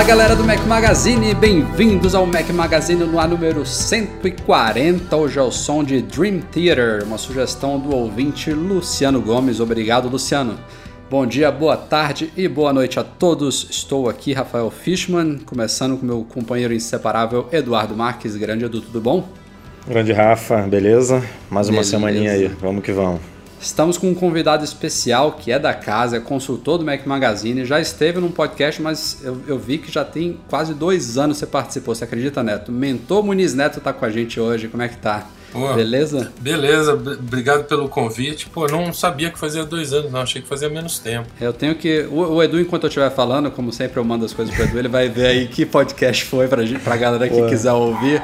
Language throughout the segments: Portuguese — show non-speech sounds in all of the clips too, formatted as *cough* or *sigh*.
Fala galera do Mac Magazine, bem-vindos ao Mac Magazine no ar número 140. Hoje é o som de Dream Theater, uma sugestão do ouvinte Luciano Gomes. Obrigado, Luciano. Bom dia, boa tarde e boa noite a todos. Estou aqui, Rafael Fishman, começando com meu companheiro inseparável Eduardo Marques. Grande Edu, tudo bom? Grande Rafa, beleza? Mais uma Beleza. semaninha aí, vamos que vamos. Estamos com um convidado especial que é da casa, é consultor do Mac Magazine, já esteve num podcast, mas eu, eu vi que já tem quase dois anos que você participou, você acredita, Neto? Mentor Muniz Neto tá com a gente hoje, como é que tá? Pô, Beleza? Beleza, obrigado pelo convite. Pô, não sabia que fazia dois anos, não. Achei que fazia menos tempo. Eu tenho que. O, o Edu, enquanto eu estiver falando, como sempre eu mando as coisas pro Edu, ele vai ver aí que podcast foi pra, gente, pra galera que Pô. quiser ouvir.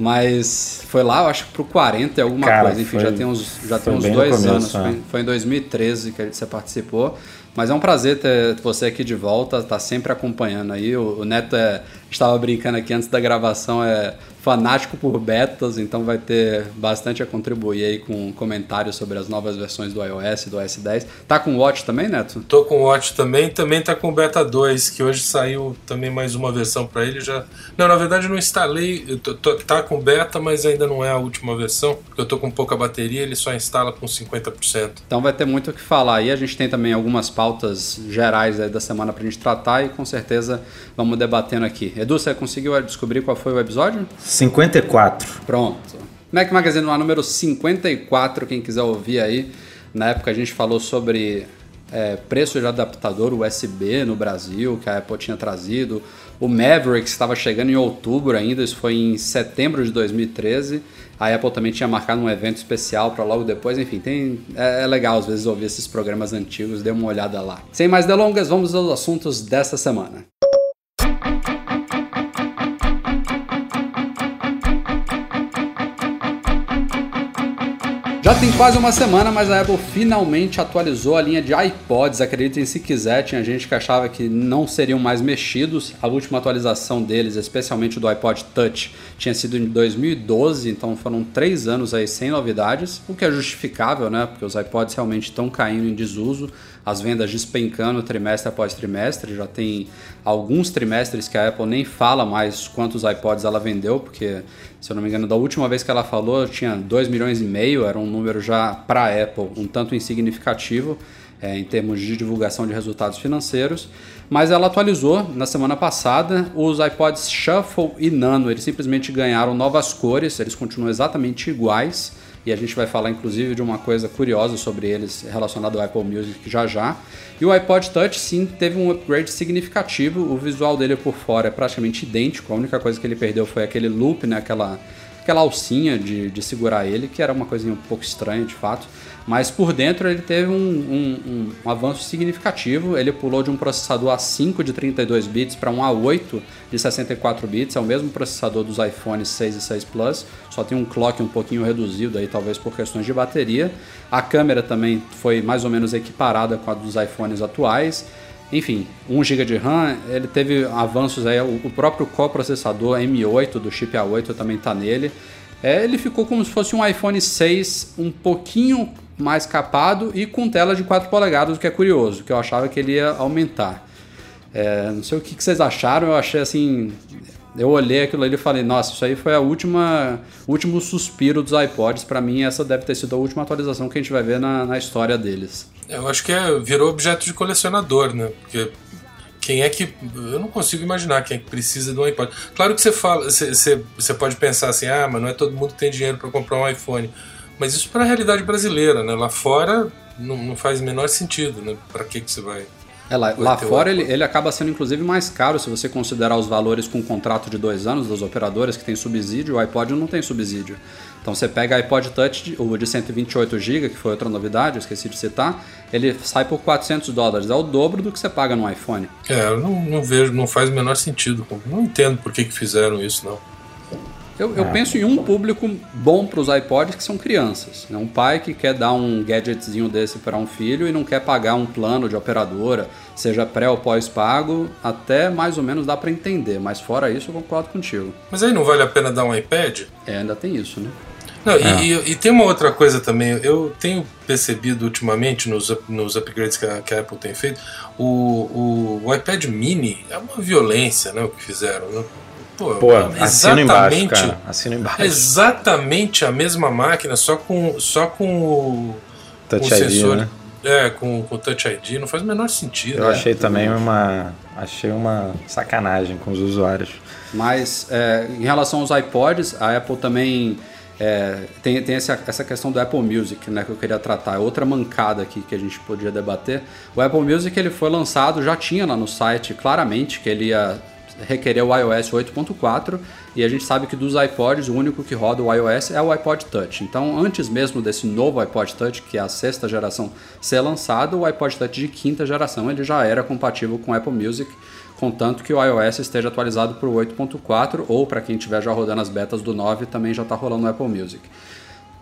Mas foi lá, eu acho que pro 40 e alguma Cara, coisa. Enfim, foi- já tem uns, já tem uns dois começo, anos. é. Foi, foi em 2013 que você participou. Mas é um prazer ter você aqui de volta, tá sempre acompanhando aí. O, o Neto é, estava brincando aqui antes da gravação, é fanático por betas, então vai ter bastante a contribuir aí com comentários sobre as novas versões do iOS e do OS 10. Tá com o Watch também, Neto? Tô com o Watch também, também tá com o Beta 2, que hoje saiu também mais uma versão para ele. Já Não, na verdade eu não instalei, eu tô, tô- tá com Beta, mas ainda não é a última versão, porque eu tô com pouca bateria, ele só instala com 50%. Então vai ter muito o que falar aí. A gente tem também algumas pautas gerais aí da semana pra gente tratar e com certeza vamos debatendo aqui. Edu, você conseguiu descobrir qual foi o episódio? 54. Pronto. Mac Magazine no ar número 54, quem quiser ouvir aí. Na época a gente falou sobre é, preço de adaptador USB no Brasil, que a Apple tinha trazido. O Maverick estava chegando em outubro ainda, isso foi em setembro de 2013. A Apple também tinha marcado um evento especial para logo depois. Enfim, tem, é, é legal às vezes ouvir esses programas antigos, dê uma olhada lá. Sem mais delongas, vamos aos assuntos desta semana. Já tem quase uma semana, mas a Apple finalmente atualizou a linha de iPods. Acreditem se quiser, tinha gente que achava que não seriam mais mexidos. A última atualização deles, especialmente do iPod Touch, tinha sido em 2012, então foram três anos aí sem novidades, o que é justificável, né? Porque os iPods realmente estão caindo em desuso, as vendas despencando trimestre após trimestre. Já tem alguns trimestres que a Apple nem fala mais quantos iPods ela vendeu, porque se eu não me engano, da última vez que ela falou, tinha 2 milhões e meio, era um número já para a Apple um tanto insignificativo é, em termos de divulgação de resultados financeiros. Mas ela atualizou na semana passada os iPods Shuffle e Nano. Eles simplesmente ganharam novas cores, eles continuam exatamente iguais. E a gente vai falar inclusive de uma coisa curiosa sobre eles relacionado ao Apple Music já já. E o iPod Touch sim teve um upgrade significativo. O visual dele por fora é praticamente idêntico. A única coisa que ele perdeu foi aquele loop, né? aquela, aquela alcinha de, de segurar ele, que era uma coisinha um pouco estranha de fato. Mas por dentro ele teve um, um- um- avanço significativo. Ele pulou de um processador A5 de 32 bits para um A8 de 64 bits. É o mesmo processador dos iPhones 6 e 6 Plus, só tem um clock um pouquinho reduzido aí, talvez por questões de bateria. A câmera também foi mais ou menos equiparada com a dos iPhones atuais. Enfim, 1 GB de RAM, ele teve avanços aí, o o próprio coprocessador M8 do chip A8 também está nele. É, ele ficou como se fosse um iPhone 6 um pouquinho mais capado e com tela de 4 polegadas, o que é curioso, que eu achava que ele ia aumentar. É, não sei o que vocês acharam, eu achei assim. Eu olhei aquilo ali e falei, nossa, isso aí foi a última, último suspiro dos iPods. Pra mim, essa deve ter sido a última atualização que a gente vai ver na, na história deles. Eu acho que é, virou objeto de colecionador, né? Porque quem é que. Eu não consigo imaginar quem é que precisa de um iPod. Claro que você fala, você, você, você pode pensar assim, ah, mas não é todo mundo que tem dinheiro para comprar um iPhone. Mas isso para a realidade brasileira, né? Lá fora não, não faz o menor sentido, né? Para que, que você vai É, lá, lá fora ele, ele acaba sendo inclusive mais caro se você considerar os valores com contrato de dois anos das operadoras que tem subsídio, o iPod não tem subsídio. Então você pega o iPod Touch, o de 128 GB, que foi outra novidade, eu esqueci de citar, ele sai por 400 dólares, é o dobro do que você paga no iPhone. É, eu não, não vejo, não faz o menor sentido. Não entendo por que, que fizeram isso, não. Eu, eu, penso em um público bom para os iPods que são crianças. Né? Um pai que quer dar um gadgetzinho desse para um filho e não quer pagar um plano de operadora, seja pré ou pós-pago, até mais ou menos dá para entender. Mas fora isso, eu concordo contigo. Mas aí não vale a pena dar um iPad? É, ainda tem isso, né? Não, é. e, e, tem uma outra coisa também, eu tenho percebido ultimamente nos, nos upgrades que a, que a Apple tem feito, o, o, o, iPad mini é uma violência né, o que fizeram. Né? Pô, Pô assina embaixo, cara. Assina embaixo. Exatamente a mesma máquina, só com, só com o, Touch com o ID, sensor. Né? É, com, com o Touch ID, não faz o menor sentido. Eu né? achei também uma. Achei uma sacanagem com os usuários. Mas é, em relação aos iPods, a Apple também é, tem, tem essa, essa questão do Apple Music, né, que eu queria tratar. É outra mancada aqui que a gente podia debater. O Apple Music ele foi lançado, já tinha lá no site claramente que ele ia requerer o iOS 8.4 e a gente sabe que dos iPods o único que roda o iOS é o iPod Touch. Então, antes mesmo desse novo iPod Touch, que é a sexta geração, ser lançado, o iPod Touch de quinta geração ele já era compatível com Apple Music, contanto que o iOS esteja atualizado para o 8.4 ou para quem estiver já rodando as betas do 9 também já está rolando o Apple Music.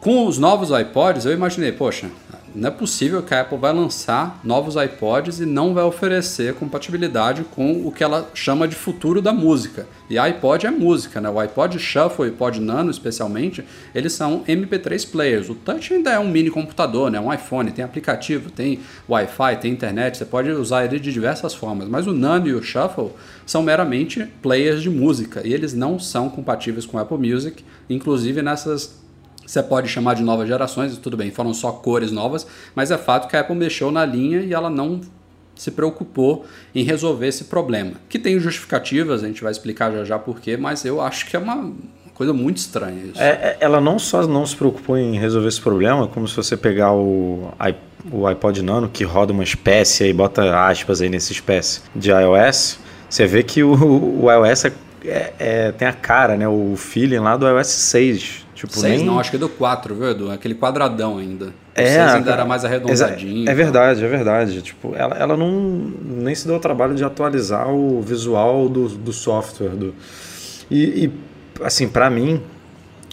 Com os novos iPods, eu imaginei, poxa, não é possível que a Apple vai lançar novos iPods e não vai oferecer compatibilidade com o que ela chama de futuro da música. E iPod é música, né? O iPod Shuffle e o iPod Nano, especialmente, eles são MP3 players. O Touch ainda é um mini computador, né? Um iPhone, tem aplicativo, tem Wi-Fi, tem internet, você pode usar ele de diversas formas. Mas o Nano e o Shuffle são meramente players de música e eles não são compatíveis com Apple Music, inclusive nessas você pode chamar de novas gerações, tudo bem, foram só cores novas, mas é fato que a Apple mexeu na linha e ela não se preocupou em resolver esse problema. Que tem justificativas, a gente vai explicar já já porquê, mas eu acho que é uma coisa muito estranha isso. É, é ela não só não se preocupou em resolver esse problema, como se você pegar o, o iPod Nano, que roda uma espécie aí, bota aspas aí nessa espécie de iOS, você vê que o, o iOS é, é, tem a cara, né, o feeling lá do iOS 6 Tipo, 6 nem... não, acho que é do 4, viu, Edu? Aquele quadradão ainda. O é, 6 ainda era mais arredondadinho. É, é verdade, é verdade. Tipo, ela, ela não nem se deu o trabalho de atualizar o visual do, do software. Do... E, e assim, para mim,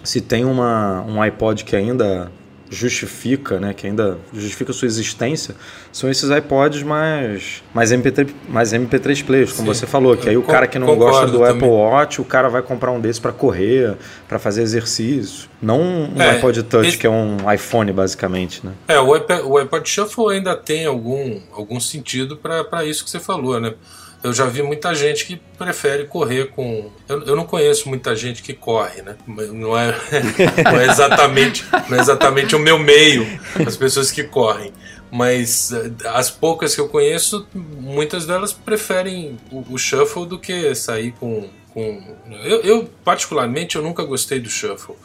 se tem uma, um iPod que ainda justifica, né, que ainda justifica sua existência, são esses iPods mais, mais, MP3, mais MP3 players, como Sim, você falou, que aí o cara que não gosta do também. Apple Watch, o cara vai comprar um desse para correr, para fazer exercício. Não um é, iPod Touch, esse... que é um iPhone, basicamente, né? É, o iPod, o iPod Shuffle ainda tem algum, algum sentido para isso que você falou, né? Eu já vi muita gente que prefere correr com. Eu, eu não conheço muita gente que corre, né? Não é, *laughs* não é, exatamente, não é exatamente o meu meio, as pessoas que correm. Mas eh, as poucas que eu conheço, muitas delas preferem o, o shuffle do que sair com. com... Eu, eu, particularmente, eu nunca gostei do shuffle.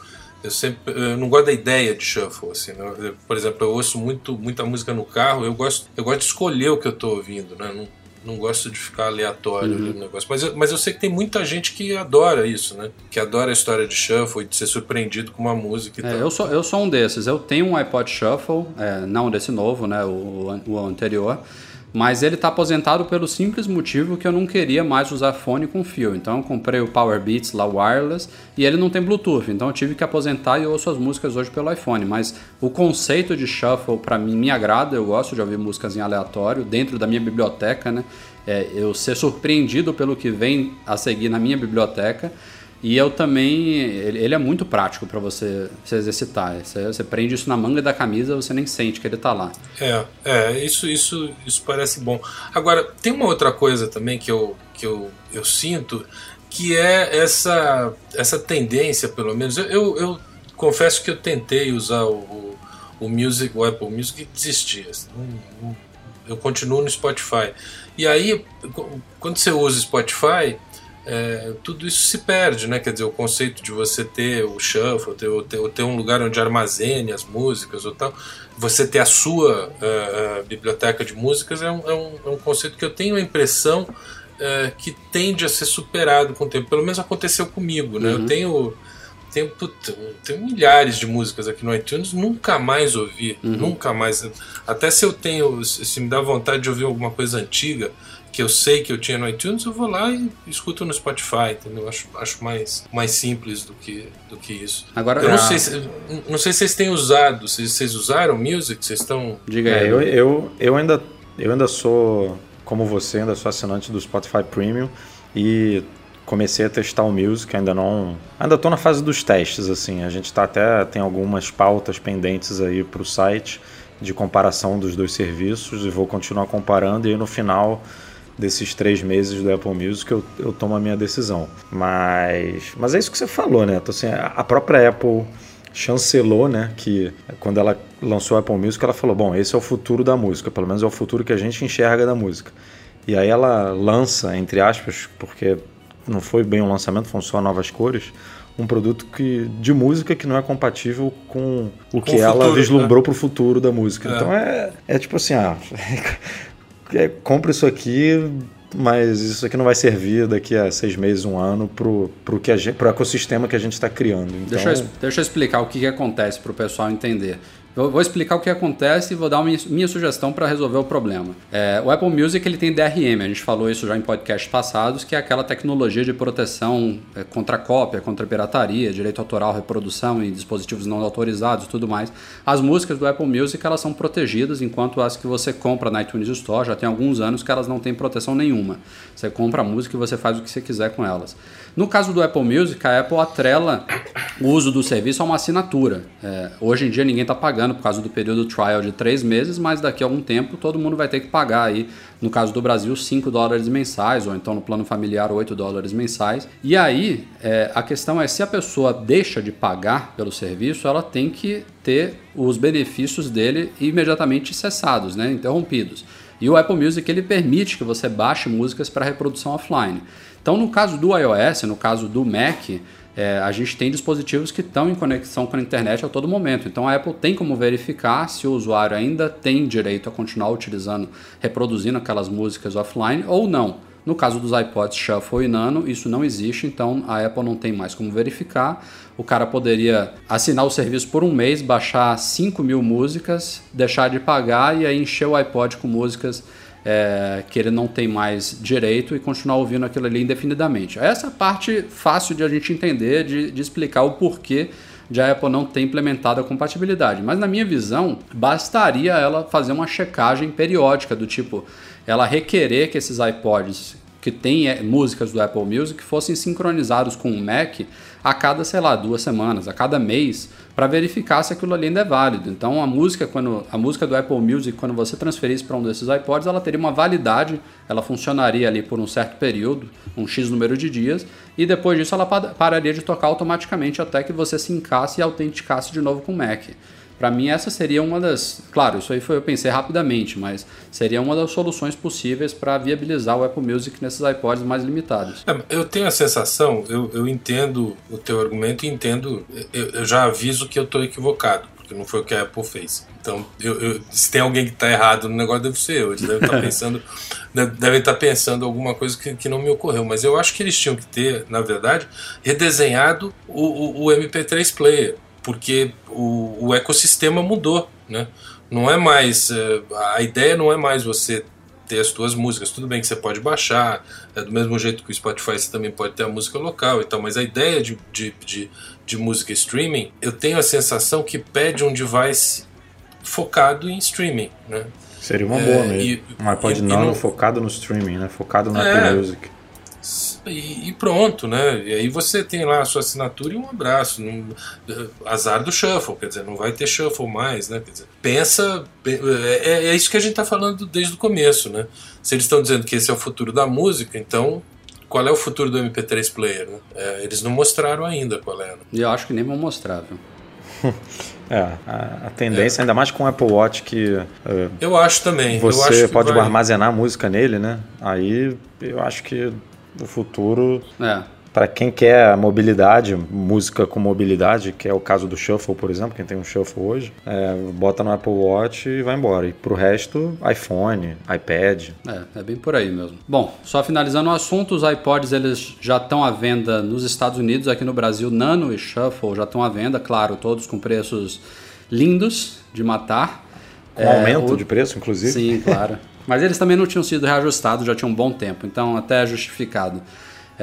Eu sempre eu não gosto da ideia de shuffle assim. Né? Por exemplo, eu ouço muito muita música no carro. Eu gosto eu gosto de escolher o que eu estou ouvindo, né? Não, não gosto de ficar aleatório uhum. no negócio. Mas eu, mas eu sei que tem muita gente que adora isso, né? Que adora a história de shuffle e de ser surpreendido com uma música e é, tal. Eu sou, eu sou um desses. Eu tenho um iPod Shuffle, é, não desse novo, né? O, o anterior. Mas ele está aposentado pelo simples motivo que eu não queria mais usar fone com fio. Então eu comprei o Power Beats lá wireless e ele não tem Bluetooth. Então eu tive que aposentar e ouço as músicas hoje pelo iPhone. Mas o conceito de shuffle para mim me agrada. Eu gosto de ouvir músicas em aleatório dentro da minha biblioteca, né? É, eu ser surpreendido pelo que vem a seguir na minha biblioteca. E eu também. Ele, é muito prático para você se exercitar. Você, você, prende isso na manga da camisa, você nem sente que ele está lá. É, é isso, isso, isso parece bom. Agora, tem uma outra coisa também que eu, que eu, eu sinto, que é essa, essa tendência, pelo menos. Eu, eu, eu confesso que eu tentei usar o, o, Music, o Apple Music e desisti. Assim, eu continuo no Spotify. E aí, quando você usa Spotify é, tudo isso se perde, né? Quer dizer, o conceito de você ter o shuffle, ter, ter, ter um lugar onde armazene as músicas ou tal, você ter a sua uh, biblioteca de músicas é um, é, um, é um, conceito que eu tenho a impressão uh, que tende a ser superado com o tempo. Pelo menos aconteceu comigo, né? Uhum. Eu tenho tenho, puta, tenho milhares de músicas aqui no iTunes, nunca mais ouvi, uhum. nunca mais. Até se eu tenho, se me dá vontade de ouvir alguma coisa antiga, que eu sei que eu tinha no iTunes, eu vou lá e escuto no Spotify, entendeu? Acho, acho mais, mais simples do que, do que isso. Agora, eu não, sei se, não sei se vocês têm usado, se vocês usaram Music, vocês estão... Diga é, aí. É, eu, eu, eu, ainda, eu ainda sou, como você, ainda sou assinante do Spotify Premium e comecei a testar o Music, ainda não... Ainda estou na fase dos testes, assim, a gente tá até, tem algumas pautas pendentes aí para o site de comparação dos dois serviços e vou continuar comparando e aí no final desses três meses do Apple Music eu, eu tomo a minha decisão. Mas, mas é isso que você falou, né? Então, assim, a própria Apple chancelou, né, que quando ela lançou o Apple Music, ela falou, bom, esse é o futuro da música, pelo menos é o futuro que a gente enxerga da música. E aí ela lança, entre aspas, porque não foi bem um lançamento, foram só novas cores, um produto que, de música que não é compatível com o com que o ela futuro, vislumbrou né? para o futuro da música. É. Então é, é tipo assim, ah, *laughs* é, compra isso aqui, mas isso aqui não vai servir daqui a seis meses, um ano, para o ecossistema que a gente está criando. Então... Deixa, eu, deixa eu explicar o que, que acontece para o pessoal entender. Vou explicar o que acontece e vou dar uma minha sugestão para resolver o problema. É, o Apple Music ele tem DRM, a gente falou isso já em podcasts passados, que é aquela tecnologia de proteção é, contra cópia, contra pirataria, direito autoral, reprodução em dispositivos não autorizados, tudo mais. As músicas do Apple Music elas são protegidas, enquanto as que você compra na iTunes Store já tem alguns anos que elas não têm proteção nenhuma. Você compra a música e você faz o que você quiser com elas. No caso do Apple Music, a Apple atrela o uso do serviço a uma assinatura. É, hoje em dia ninguém está pagando por causa do período trial de três meses, mas daqui a algum tempo todo mundo vai ter que pagar aí, no caso do Brasil, 5 dólares mensais, ou então no plano familiar 8 dólares mensais. E aí é, a questão é se a pessoa deixa de pagar pelo serviço, ela tem que ter os benefícios dele imediatamente cessados, né, interrompidos. E o Apple Music ele permite que você baixe músicas para reprodução offline. Então, no caso do iOS, no caso do Mac, é, a gente tem dispositivos que estão em conexão com a internet a todo momento. Então a Apple tem como verificar se o usuário ainda tem direito a continuar utilizando, reproduzindo aquelas músicas offline ou não. No caso dos iPods Shuffle e Nano, isso não existe, então a Apple não tem mais como verificar. O cara poderia assinar o serviço por um mês, baixar 5 mil músicas, deixar de pagar e aí encher o iPod com músicas é, que ele não tem mais direito e continuar ouvindo aquilo ali indefinidamente. Essa é parte fácil de a gente entender, de, de explicar o porquê de a Apple não ter implementado a compatibilidade. Mas na minha visão, bastaria ela fazer uma checagem periódica do tipo, ela requerer que esses iPods que têm é, músicas do Apple Music fossem sincronizados com o Mac a cada, sei lá, duas semanas, a cada mês, para verificar se aquilo ali ainda é válido. Então a música, quando a música do Apple Music, quando você transferisse para um desses iPods, ela teria uma validade, ela funcionaria ali por um certo período, um X número de dias, e depois disso ela pararia de tocar automaticamente até que você se encasse e autenticasse de novo com o Mac. Para mim, essa seria uma das. Claro, isso aí foi eu pensei rapidamente, mas seria uma das soluções possíveis para viabilizar o Apple Music nesses iPods mais limitados. É, eu tenho a sensação, eu, eu entendo o teu argumento e entendo, eu, eu já aviso que eu estou equivocado, porque não foi o que a Apple fez. Então, eu, eu, se tem alguém que está errado no negócio, deve ser eu. Eles devem estar tá *laughs* pensando, devem estar tá pensando alguma coisa que, que não me ocorreu. Mas eu acho que eles tinham que ter, na verdade, redesenhado o, o, o MP3 Player porque o, o ecossistema mudou, né? Não é mais eh, a ideia não é mais você ter as suas músicas. Tudo bem que você pode baixar, é do mesmo jeito que o Spotify você também pode ter a música local e tal, mas a ideia de, de, de, de música streaming, eu tenho a sensação que pede um device focado em streaming, né? Seria uma boa é, mesmo. E, um iPod e, Nano não... focado no streaming, né? Focado na é, Apple Music. E, e, pronto, né? E aí você tem lá a sua assinatura e um abraço. Num, azar do shuffle, quer dizer, não vai ter shuffle mais, né? Quer dizer, pensa. É, é isso que a gente está falando desde o começo, né? Se eles estão dizendo que esse é o futuro da música, então qual é o futuro do MP3 player? Né? É, eles não mostraram ainda qual é. Né? E eu acho que nem vão mostrar, viu? *laughs* É, a, a tendência, é. ainda mais com o Apple Watch que. É, eu acho também. Você acho pode vai... armazenar música nele, né? Aí eu acho que o futuro É. para quem quer mobilidade, música com mobilidade, que é o caso do Shuffle, por exemplo, quem tem um Shuffle hoje, é, bota no Apple Watch e vai embora. E pro resto, iPhone, iPad. É, é bem por aí mesmo. Bom, só finalizando o assunto, os iPods eles já estão à venda nos Estados Unidos, aqui no Brasil, Nano e Shuffle já estão à venda, claro, todos com preços lindos de matar. Com aumento o- de preço, inclusive. Sim, claro. *laughs* Mas eles também não tinham sido reajustados, já tinha um bom tempo, então até é justificado.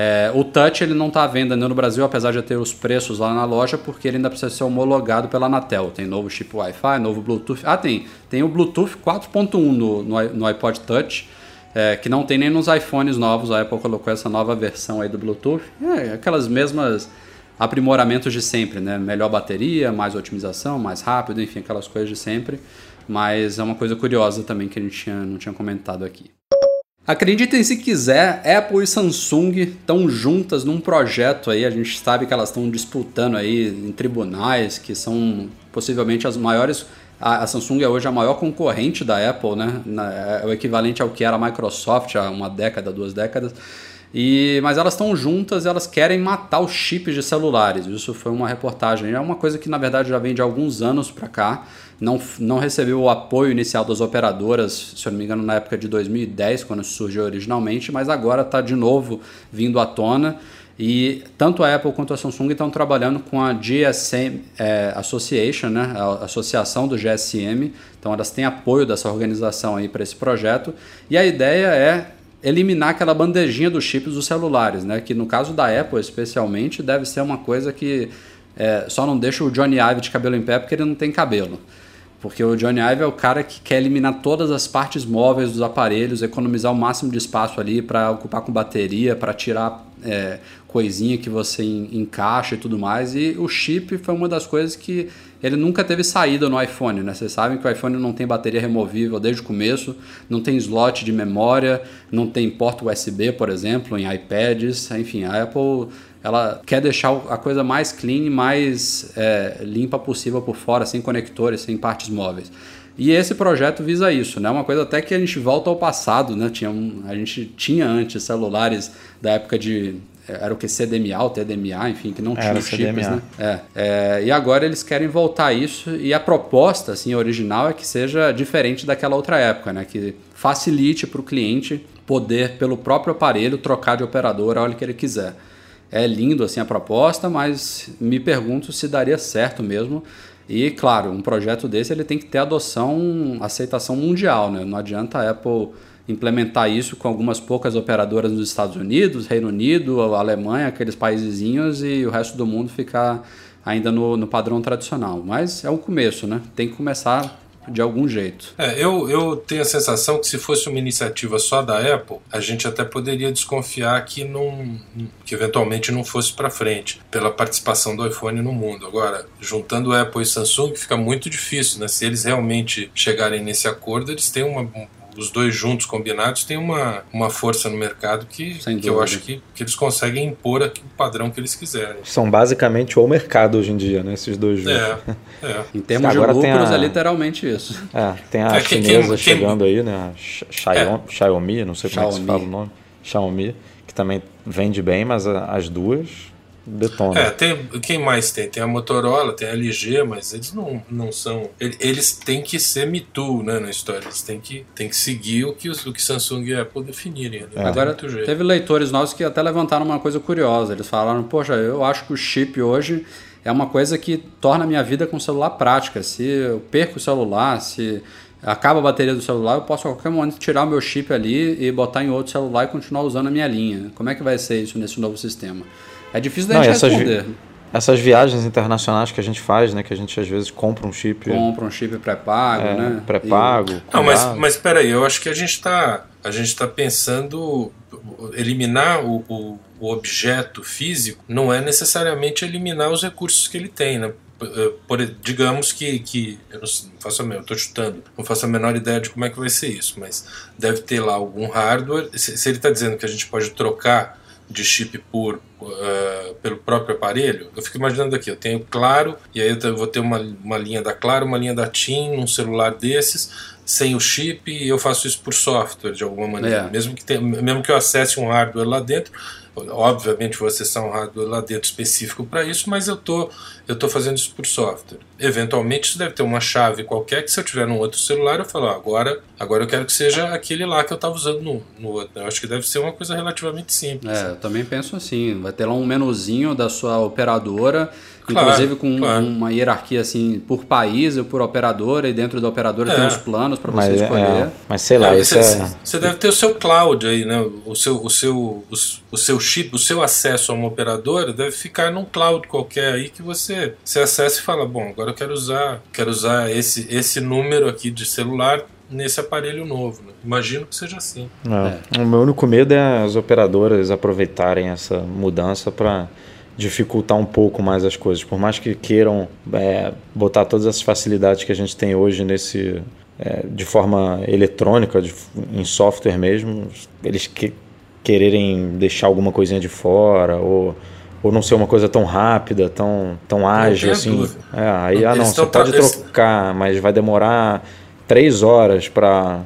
É, o Touch ele não está à venda no Brasil, apesar de ter os preços lá na loja, porque ele ainda precisa ser homologado pela Anatel. Tem novo chip Wi-Fi, novo Bluetooth. Ah, tem. Tem o Bluetooth 4.1 no, no iPod Touch, é, que não tem nem nos iPhones novos. A Apple colocou essa nova versão aí do Bluetooth. É, aquelas mesmas aprimoramentos de sempre, né? Melhor bateria, mais otimização, mais rápido, enfim, aquelas coisas de sempre. Mas é uma coisa curiosa também que a gente tinha, não tinha comentado aqui. Acreditem se quiser, Apple e Samsung estão juntas num projeto aí. A gente sabe que elas estão disputando aí em tribunais, que são possivelmente as maiores. A, Samsung é hoje a maior concorrente da Apple, né? É o equivalente ao que era a Microsoft há uma década, duas décadas. E, mas elas estão juntas, elas querem matar os chips de celulares. Isso foi uma reportagem. É uma coisa que na verdade já vem de alguns anos para cá. Não, não recebeu o apoio inicial das operadoras, se eu não me engano, na época de 2010, quando surgiu originalmente, mas agora está de novo vindo à tona. E tanto a Apple quanto a Samsung estão trabalhando com a GSM eh, Association, né, a associação do GSM. Então elas têm apoio dessa organização aí para esse projeto. E a ideia é eliminar aquela bandejinha dos chips dos celulares, né? Que no caso da Apple especialmente deve ser uma coisa que é, só não deixa o Johnny Ive de cabelo em pé porque ele não tem cabelo. Porque o Johnny Ive é o cara que quer eliminar todas as partes móveis dos aparelhos, economizar o máximo de espaço ali para ocupar com bateria, para tirar é, coisinha que você en- encaixa e tudo mais. E o chip foi uma das coisas que ele nunca teve saída no iPhone, né? Vocês sabem que o iPhone não tem bateria removível desde o começo, não tem slot de memória, não tem porta USB, por exemplo, em iPads. Enfim, a Apple ela quer deixar a coisa mais clean e mais é, limpa possível por fora, sem conectores, sem partes móveis. E esse projeto visa isso, né? Uma coisa até que a gente volta ao passado, né? Tinha um, a gente tinha antes celulares da época de era o que CDMA ou TDMA, enfim, que não tinha Era os chips, CDMA. né? É, é, e agora eles querem voltar a isso e a proposta, assim, original é que seja diferente daquela outra época, né? Que facilite para o cliente poder, pelo próprio aparelho, trocar de operadora a hora que ele quiser. É lindo assim a proposta, mas me pergunto se daria certo mesmo. E claro, um projeto desse ele tem que ter adoção, aceitação mundial, né? Não adianta a Apple implementar isso com algumas poucas operadoras nos Estados Unidos, Reino Unido, Alemanha, aqueles paísezinhos e o resto do mundo ficar ainda no, no padrão tradicional. Mas é o começo, né? Tem que começar de algum jeito. É, eu, eu tenho a sensação que se fosse uma iniciativa só da Apple, a gente até poderia desconfiar que, não, que eventualmente não fosse para frente, pela participação do iPhone no mundo. Agora, juntando Apple e Samsung, fica muito difícil, né? Se eles realmente chegarem nesse acordo, eles têm uma. Os dois juntos combinados têm uma, uma força no mercado que, que eu acho que, que eles conseguem impor aqui o padrão que eles quiserem. São basicamente o mercado hoje em dia, né? Esses dois juntos. É, é. *laughs* Em termos Agora de tem lucros, a- é literalmente isso. É, tem a É, quem- chinesa quem- quem- chegando aí, né? A X- Xiaomi, Xiaomi, não sei como é que se Xiaomi. fala o nome. Xiaomi, que também vende bem, mas a- as duas detonam. É, tem, quem mais tem? Tem a Motorola, tem a LG, mas eles não, não são. ele- Eles têm que ser Me Too, né, na história. Eles têm que, têm que seguir o que, os- o que Samsung e Apple definirem. Né? Não tem Agora, teve leitores nossos que até levantaram uma coisa curiosa. Eles falaram, poxa, eu acho que o chip hoje é uma coisa que torna a minha vida com o celular prática. Se eu perco o celular, se acaba a bateria do celular, eu posso a qualquer momento tirar o meu chip ali e botar em outro celular e continuar usando a minha linha. Como é que vai ser isso nesse novo sistema? É difícil da Não, e gente essas vi- responder. Essas viagens internacionais que a gente faz, né? Que a gente às vezes compra um chip Compra um chip pré-pago, é, né? pré-pago. Não, mas, mas peraí, eu acho que a gente está a gente tá pensando eliminar o, o, o objeto físico não é necessariamente eliminar os recursos que ele tem, né? Eh, Por, digamos que, que eu não faço a menor, eu tô chutando, não faço a menor ideia de como é que vai ser isso, mas deve ter lá algum hardware. Se, se ele está dizendo que a gente pode trocar de chip por uh, pelo próprio aparelho, eu fico imaginando aqui, eu tenho Claro, e aí eu vou ter uma, uma linha da Claro, uma linha da TIM, um celular desses, sem o chip, e eu faço isso por software de alguma maneira. É. Mesmo, que tenha, mesmo que eu acesse um hardware lá dentro, Obviamente vou acessar um dentro específico para isso, mas eu tô, tô fazendo isso por software. Eventualmente isso deve ter uma chave qualquer que se eu tiver num outro celular eu falo, ah, agora, agora eu quero que seja aquele lá que eu estava usando no, no outro. Eu acho que deve ser uma coisa relativamente simples. É, eu também penso assim. Vai ter lá um menuzinho da sua operadora Claro, inclusive com claro. uma hierarquia assim por país ou por operadora, e dentro da operadora é. tem os planos para você escolher. É, mas sei lá, é, você, é... você deve ter o seu cloud aí, né? O seu, o seu, o, o, seu chip, o seu acesso a uma operadora deve ficar num cloud qualquer aí que você, você acessa e fala, bom, agora eu quero usar, quero usar esse, esse número aqui de celular nesse aparelho novo. Né? Imagino que seja assim. É. O meu único medo é as operadoras aproveitarem essa mudança para dificultar um pouco mais as coisas. Por mais que queiram é, botar todas essas facilidades que a gente tem hoje nesse é, de forma eletrônica, de, em software mesmo, eles que, quererem deixar alguma coisinha de fora ou ou não ser uma coisa tão rápida, tão, tão ágil assim. É, aí, ah, não, você pode trocar, mas vai demorar três horas para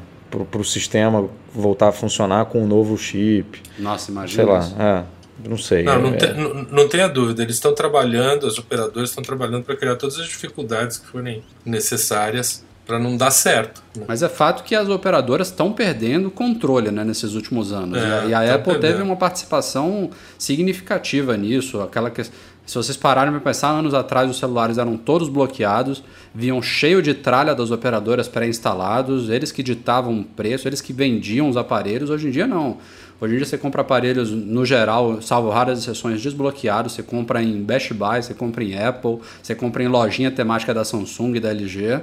o sistema voltar a funcionar com um novo chip. Nossa, imagina. Sei lá, é. Não sei. Não, não, é... tem, não, não tenha dúvida. Eles estão trabalhando, os operadores estão trabalhando para criar todas as dificuldades que forem necessárias para não dar certo. Né? Mas é fato que as operadoras estão perdendo controle né, nesses últimos anos. É, e a Apple perdendo. teve uma participação significativa nisso. Aquela que, se vocês pararem para pensar, anos atrás os celulares eram todos bloqueados, vinham cheio de tralha das operadoras pré-instalados, eles que ditavam o preço, eles que vendiam os aparelhos. Hoje em dia não. Hoje em dia você compra aparelhos, no geral, salvo raras exceções, desbloqueados. Você compra em Best Buy, você compra em Apple, você compra em lojinha temática da Samsung e da LG.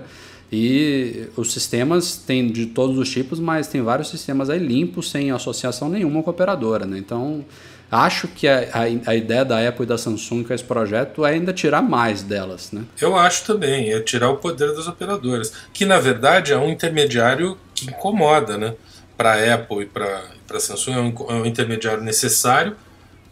E os sistemas têm de todos os tipos, mas tem vários sistemas aí limpos, sem associação nenhuma com a operadora. Né? Então, acho que a, a, a, ideia da Apple e da Samsung com esse projeto é ainda tirar mais delas. Né? Eu acho também, é tirar o poder das operadoras, que na verdade é um intermediário que incomoda. Né? Para a Apple e para a Samsung é um, é um, intermediário necessário,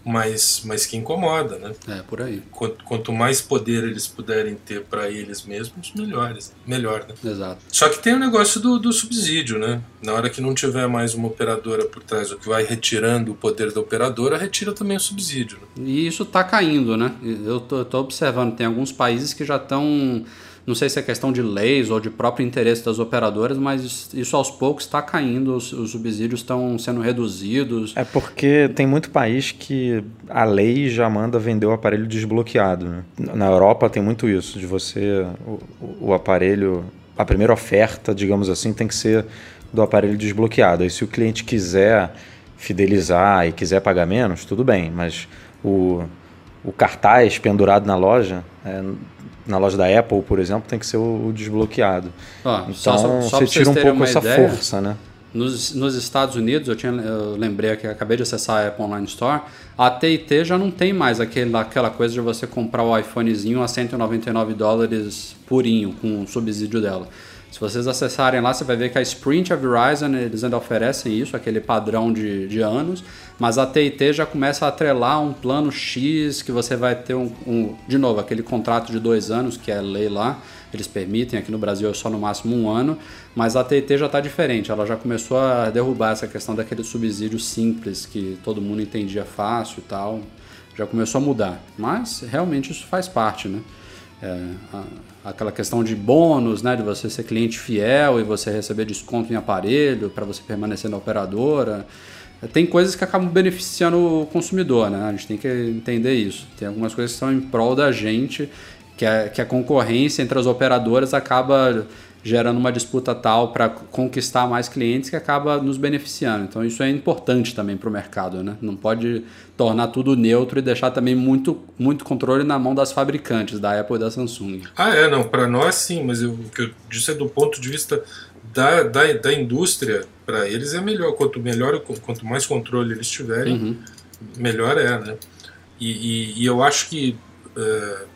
mas, mas que incomoda, né? É, por aí. Quanto, quanto mais poder eles puderem ter para eles mesmos, melhores, melhor, né? Exato. Só que tem o negócio do, do subsídio, né? Na hora que não tiver mais uma operadora por trás, o que vai retirando o poder da operadora, retira também o subsídio. Né? E isso está caindo, né? Eu tô, observando, tem alguns países que já estão não sei se é questão de leis ou de próprio interesse das operadoras, mas isso aos poucos está caindo, os, os, subsídios estão sendo reduzidos. É porque tem muito país que a lei já manda vender o aparelho desbloqueado. Né? Na Europa tem muito isso, de você, o, o aparelho, a primeira oferta, digamos assim, tem que ser do aparelho desbloqueado. E se o cliente quiser fidelizar e quiser pagar menos, tudo bem, mas o, o cartaz pendurado na loja é, na loja da Apple, por exemplo, tem que ser o, desbloqueado. Ah, então só, só, só você tira um pouco essa ideia, força, né? Nos, nos Estados Unidos, eu, tinha, eu lembrei que acabei de acessar a Apple Online Store, a TIT já não tem mais aquele, aquela coisa de você comprar o iPhonezinho a 199 dólares purinho, com o subsídio dela. Se vocês acessarem lá, você vai ver que a Sprint e a Verizon eles ainda oferecem isso, aquele padrão de, de anos, mas a TIT já começa a atrelar um plano X que você vai ter um, um, de novo, aquele contrato de dois anos, que é lei lá, eles permitem, aqui no Brasil é só no máximo um ano, mas a TIT já está diferente, ela já começou a derrubar essa questão daquele subsídio simples que todo mundo entendia fácil e tal, já começou a mudar, mas realmente isso faz parte, né? É, a, aquela questão de bônus, né, de você ser cliente fiel e você receber desconto em aparelho para você permanecer na operadora. Tem coisas que acabam beneficiando o consumidor, né? A gente tem que entender isso. Tem algumas coisas que são em prol da gente, que a, que a concorrência entre as operadoras acaba gerando uma disputa tal para conquistar mais clientes que acaba nos beneficiando. Então isso é importante também para o mercado, né? Não pode tornar tudo neutro e deixar também muito, muito controle na mão das fabricantes, da Apple e da Samsung. Ah, é, não, para nós sim, mas eu, o que eu disse é do ponto de vista da, da, da indústria, para eles é melhor. Quanto melhor, quanto mais controle eles tiverem, uhum. melhor é, né? E, e, e eu acho que uh,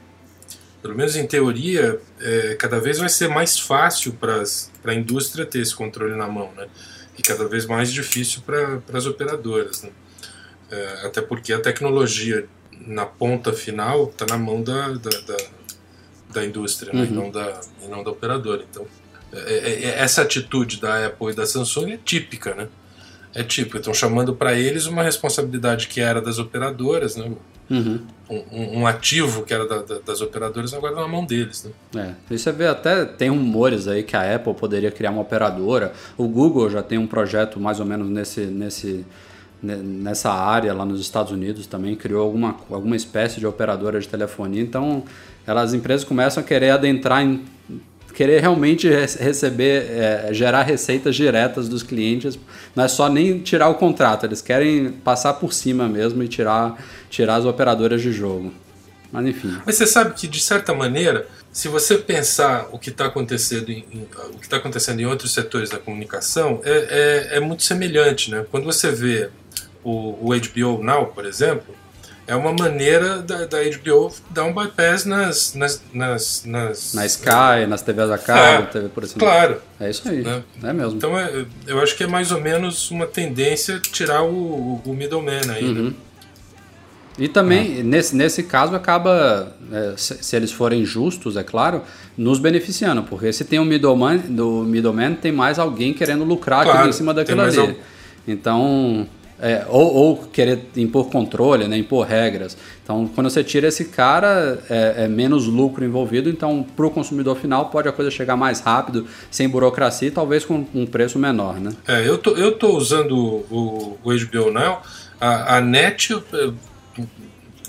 pelo menos em teoria, é, cada vez vai ser mais fácil para a indústria ter esse controle na mão, né? E cada vez mais difícil para as operadoras, né? É, até porque a tecnologia na ponta final está na mão da, da, da, da indústria né? e, não da, e não da operadora. Então, é, é, é essa atitude da Apple e da Samsung é típica, né? É típica. Estão chamando para eles uma responsabilidade que era das operadoras, né? Uhum. Um, um, ativo que era da, da, das operadoras agora na mão deles. Né? É, e você vê até, tem rumores aí que a Apple poderia criar uma operadora, o Google já tem um projeto mais ou menos nesse, nesse, nessa área lá nos Estados Unidos também, criou alguma, alguma espécie de operadora de telefonia, então elas, as empresas começam a querer adentrar em querer realmente receber, é, gerar receitas diretas dos clientes, não é só nem tirar o contrato, eles querem passar por cima mesmo e tirar, tirar as operadoras de jogo. Mas enfim. Mas você sabe que, de certa maneira, se você pensar o que está acontecendo em, em, o que está acontecendo em outros setores da comunicação, é, é, é, muito semelhante. Né? Quando você vê o, o HBO Now, por exemplo, é uma maneira da, da HBO dar um bypass nas, nas, nas, nas na Sky, nas TVs a cabo, é, TV por exemplo. Claro. É isso aí. Né? É mesmo. Então é, eu acho que é mais ou menos uma tendência tirar o, o middleman aí. Né? Uhum. Né? E também, ah. nesse, nesse caso, acaba, é, se, se, eles forem justos, é claro, nos beneficiando, porque se tem um middleman, do middleman tem mais alguém querendo lucrar claro, aqui em cima daquilo ali. Al... Então, é, ou, ou, querer impor controle, né, impor regras. Então, quando você tira esse cara, é, é menos lucro envolvido. Então, para o consumidor final, pode a coisa chegar mais rápido, sem burocracia e talvez com um preço menor. Né? É, eu tô, tô usando o, o HBO Now. A, a NET, eu,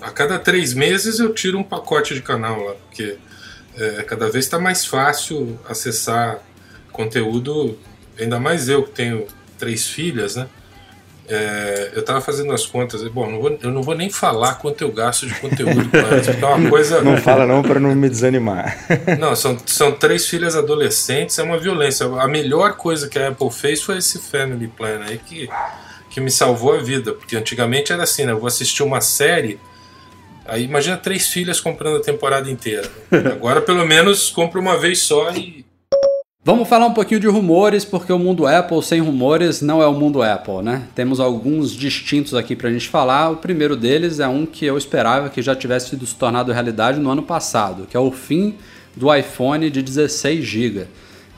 a cada três meses eu tiro um pacote de canal lá, porque é, cada vez está mais fácil acessar conteúdo, ainda mais eu que tenho três filhas, né? É, eu estava fazendo as contas, bom, não vou, eu não vou nem falar quanto eu gasto de conteúdo porque é uma coisa. Não fala não para não me desanimar. Não, são, são três filhas adolescentes, é uma violência. A melhor coisa que a Apple fez foi esse Family Plan aí que, que me salvou a vida, porque antigamente era assim, né? Eu vou assistir uma série. Aí imagina três filhas comprando a temporada inteira. Agora pelo menos compra uma vez só e, Vamos falar um pouquinho de rumores, porque o mundo Apple sem rumores não é o mundo Apple, né? Temos alguns distintos aqui para a gente falar. O primeiro deles é um que eu esperava que já tivesse sido se tornado realidade no ano passado, que é o fim do iPhone de 16 GB.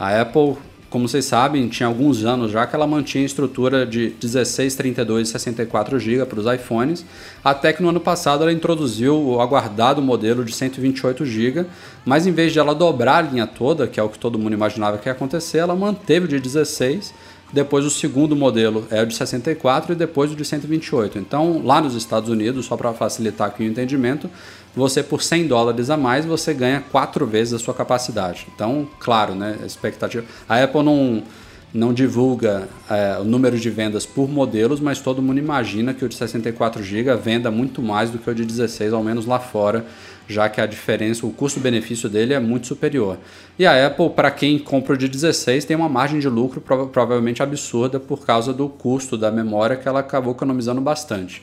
A Apple como vocês sabem, tinha alguns anos já que ela mantinha a estrutura de 16, 32 e 64 GB para os iPhones, até que no ano passado ela introduziu o aguardado modelo de 128 GB, mas em vez de ela dobrar a linha toda, que é o que todo mundo imaginava que ia acontecer, ela manteve de 16 depois o segundo modelo é o de 64 e depois o de 128. Então, lá nos Estados Unidos, só para facilitar aqui o entendimento, você por 100 dólares a mais você ganha quatro vezes a sua capacidade. Então, claro, né, expectativa. A Apple não não divulga é, o número de vendas por modelos, mas todo mundo imagina que o de 64 GB venda muito mais do que o de 16, ao menos lá fora, já que a diferença, o custo-benefício dele é muito superior. E a Apple, para quem compra o de 16, tem uma margem de lucro provavelmente absurda por causa do custo da memória que ela acabou economizando bastante.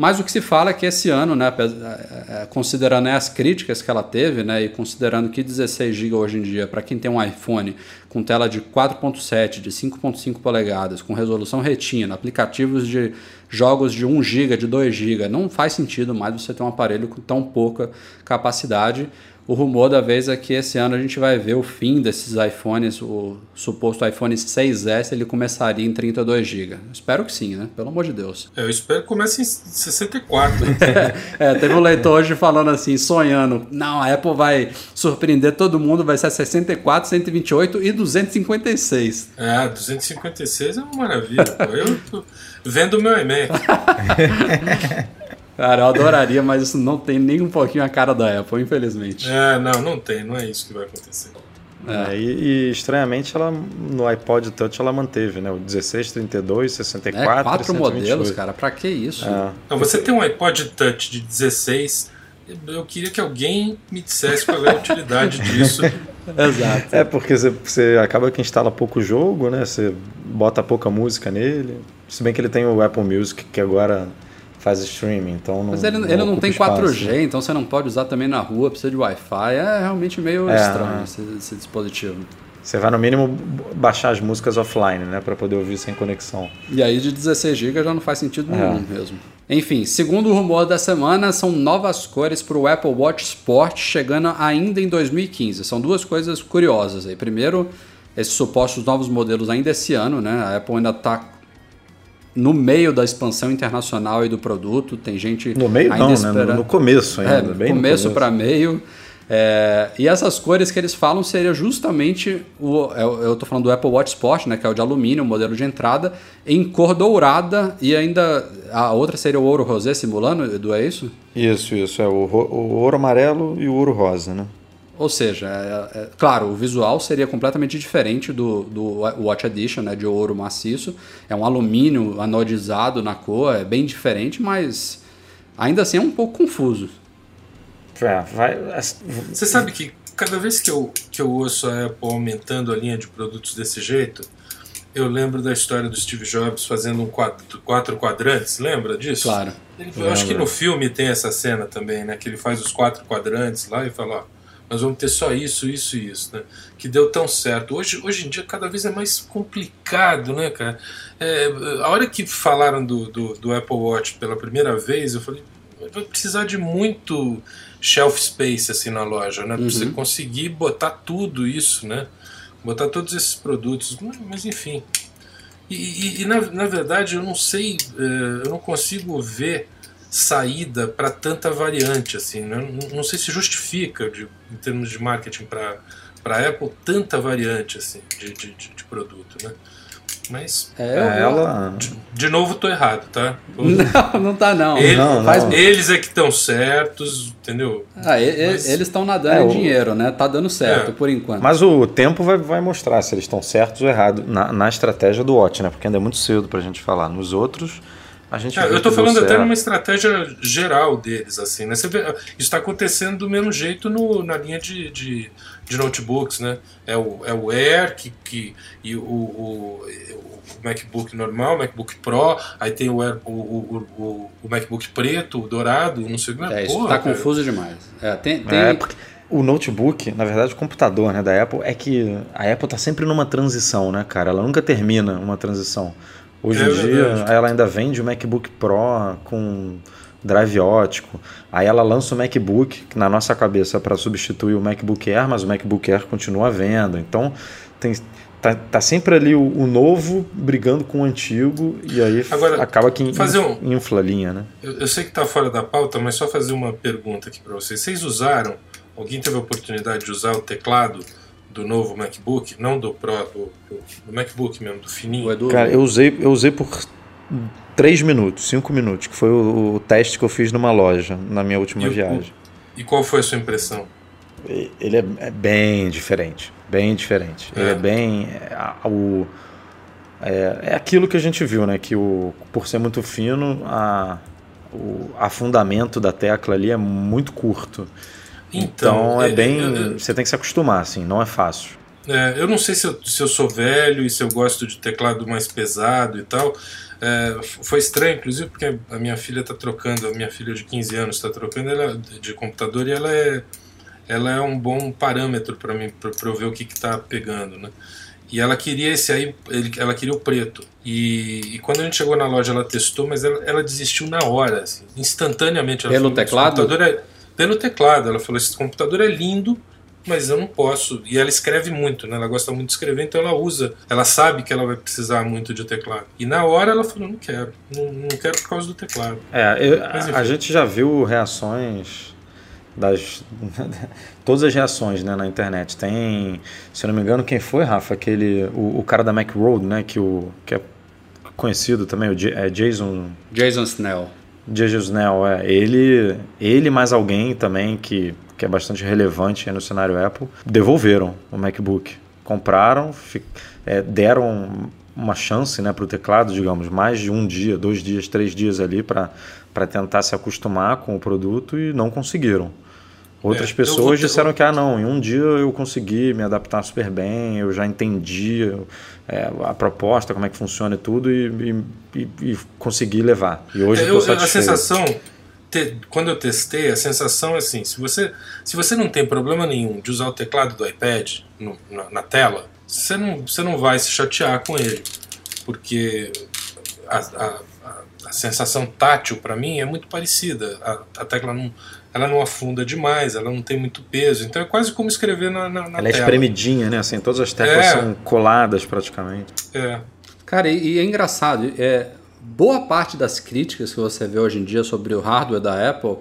Mas o que se fala é que esse ano, né, é, é, considerando as críticas que ela teve, né, e considerando que 16 GB hoje em dia, para quem tem um iPhone com tela de 4.7, de 5.5 polegadas, com resolução retina, aplicativos de jogos de 1 GB, de 2 GB, não faz sentido mais você ter um aparelho com tão pouca capacidade. O rumor da vez é que esse ano a gente vai ver o fim desses iPhones, o suposto iPhone 6S, ele começaria em 32 GB. Espero que sim, né? Pelo amor de Deus. Eu espero que comece em 64. *laughs* é, teve um leitor hoje falando assim, sonhando, não, a Apple vai surpreender todo mundo, vai ser 64, 128 e 256. É, 256 é uma maravilha, pô. Eu vendo o meu iMac. *laughs* Cara, eu adoraria, mas isso não tem nem um pouquinho a cara da Apple, infelizmente. É, não, não tem, não é isso que vai acontecer. É. E, e, estranhamente ela no iPod Touch ela manteve, né? O 16, 32, 64. É, quatro modelos, cara. Pra que isso? É. Não, você tem um iPod Touch de 16. Eu queria que alguém me dissesse qual é a utilidade *laughs* disso. Exato. É porque você, você, acaba que instala pouco jogo, né? Você bota pouca música nele. Se bem que ele tem o Apple Music, que agora faz streaming, então não. Mas ele não, ele não tem espaço. 4G, então você não pode usar também na rua, precisa de Wi-Fi. É realmente meio é, estranho esse, esse, dispositivo. Você vai no mínimo baixar as músicas offline, né, para poder ouvir sem conexão. E aí de 16 GB já não faz sentido nenhum é. mesmo. Enfim, segundo o rumor da semana, são novas cores para o Apple Watch Sport chegando ainda em 2015. São duas coisas curiosas aí. Primeiro, esses supostos novos modelos ainda esse ano, né? A Apple ainda está no meio da expansão internacional e do produto. Tem gente no meio ainda não, esperando. né? No, começo ainda, é, bem começo para meio. É, e essas cores que eles falam seria justamente o é, eu estou falando do Apple Watch Sport, né, que é o de alumínio, o modelo de entrada, em cor dourada e ainda a outra seria o ouro rosé simulando, Edu, é isso? Isso, isso é o, o ouro amarelo e o ouro rosa, né? Ou seja, é, é, claro, o visual seria completamente diferente do, do Watch Edition, né, de ouro maciço. É um alumínio anodizado na cor, é bem diferente, mas ainda assim é um pouco confuso. É, vai... Você sabe que cada vez que eu, que eu ouço a Apple aumentando a linha de produtos desse jeito, eu lembro da história do Steve Jobs fazendo um quatro, quatro quadrantes, lembra disso? Claro. Ele, eu acho que no filme tem essa cena também, né? Que ele faz os quatro quadrantes lá e fala, ó, nós vamos ter só isso, isso e isso, né? Que deu tão certo. Hoje, hoje em dia, cada vez é mais complicado, né, cara? É, a hora que falaram do, do, do, Apple Watch pela primeira vez, eu falei, vai precisar de muito shelf space assim na loja, né? Pra uhum. você conseguir botar tudo isso, né? Botar todos esses produtos. Mas enfim. E, e, e na, na verdade, eu não sei, é, eu não consigo ver saída para tanta variante assim né? não, não sei se justifica de, em termos de marketing para para Apple tanta variante assim de, de, de produto né? Mas é, é ela de, de, novo tô errado tá? *laughs* Não não tá não, Ele, não, não. eles é que estão certos entendeu? Ah, mas, eles estão nadando é, em dinheiro né? Tá dando certo é. por enquanto. Mas o tempo vai, vai mostrar se eles estão certos ou errados na, na estratégia do Watch né? Porque ainda é muito cedo para a gente falar. Nos outros a gente é, eu estou falando até numa estratégia geral deles, assim, né? Você vê, isso está acontecendo do mesmo jeito no, na linha de, de, de, notebooks, né? É o, é o Air que, que, e o, o, o MacBook normal, o MacBook Pro, aí tem o, Air, o, o, o, MacBook preto, o dourado, não sei o que. É, isso está confuso demais. É, tem, tem... É, porque o notebook, na verdade, o computador né, da Apple, é que a Apple está sempre numa transição, né, cara? Ela nunca termina uma transição. Hoje é em dia, ela ainda vende o MacBook Pro com drive ótico. Aí ela lança o MacBook, que na nossa cabeça é para substituir o MacBook Air, mas o MacBook Air continua à venda. Então, tem, tá, tá sempre ali o, o novo brigando com o antigo e aí Agora, acaba que fazer um, infla a linha, né? Eu, eu sei que está fora da pauta, mas só fazer uma pergunta aqui para vocês. Vocês usaram, alguém teve a oportunidade de usar o teclado do novo MacBook, não do Pro, do, do MacBook mesmo, do fininho. Do... Cara, eu usei, eu usei por 3 minutos, 5 minutos, que foi o, o, teste que eu fiz numa loja na minha última e viagem. O, e qual foi a sua impressão? Ele é, é bem diferente, bem diferente. É. Ele é bem. É, o, é, é, aquilo que a gente viu, né? Que o, por ser muito fino, a, o afundamento da tecla ali é muito curto. Então, então é, é bem. É, você tem que se acostumar, assim, não é fácil. É, eu não sei se eu, se eu sou velho e se eu gosto de teclado mais pesado e tal. É, foi estranho, inclusive, porque a minha filha está trocando, a minha filha de 15 anos está trocando ela, de computador e ela é, ela é um bom parâmetro para mim, para eu ver o que está pegando, né? E ela queria esse aí, ela queria o preto. E, e, quando a gente chegou na loja, ela testou, mas ela, ela desistiu na hora, assim, instantaneamente. Ela Pelo falou, teclado? Pelo teclado. Ela falou: esse computador é lindo, mas eu não posso. E ela escreve muito, né? Ela gosta muito de escrever, então ela usa. Ela sabe que ela vai precisar muito de teclado. E na hora ela falou: não quero, não, não quero por causa do teclado. É, eu, mas, a, gente já viu reações das *laughs* todas as reações né, na internet. Tem, se eu não me engano, quem foi, Rafa? Aquele o, o cara da Mac Road, né? Que o que é conhecido também, o é Jason Jason Snell. Jesus Snell, é. Ele, ele mais alguém também que, que é bastante relevante no cenário Apple, devolveram o MacBook. Compraram, é, deram uma chance né, para o teclado, digamos, mais de um dia, dois dias, três dias ali para tentar se acostumar com o produto e não conseguiram. Outras é, pessoas disseram que, ah, não, em um dia eu consegui me adaptar super bem, eu já entendi é, a proposta, como é que funciona e tudo, e, e, e, consegui levar. E hoje é, eu, a sensação te, quando eu testei, a sensação é assim: se você, se você não tem problema nenhum de usar o teclado do iPad no, na, na, tela, você não, você não vai se chatear com ele. Porque a, a, a sensação tátil para mim é muito parecida. A, a, tecla não, ela não afunda demais, ela não tem muito peso. Então é quase como escrever na, na, na ela é tela. é espremidinha, né? Assim, todas as teclas é. são coladas praticamente. É. Cara, e, e é engraçado. É, boa parte das críticas que você vê hoje em dia sobre o hardware da Apple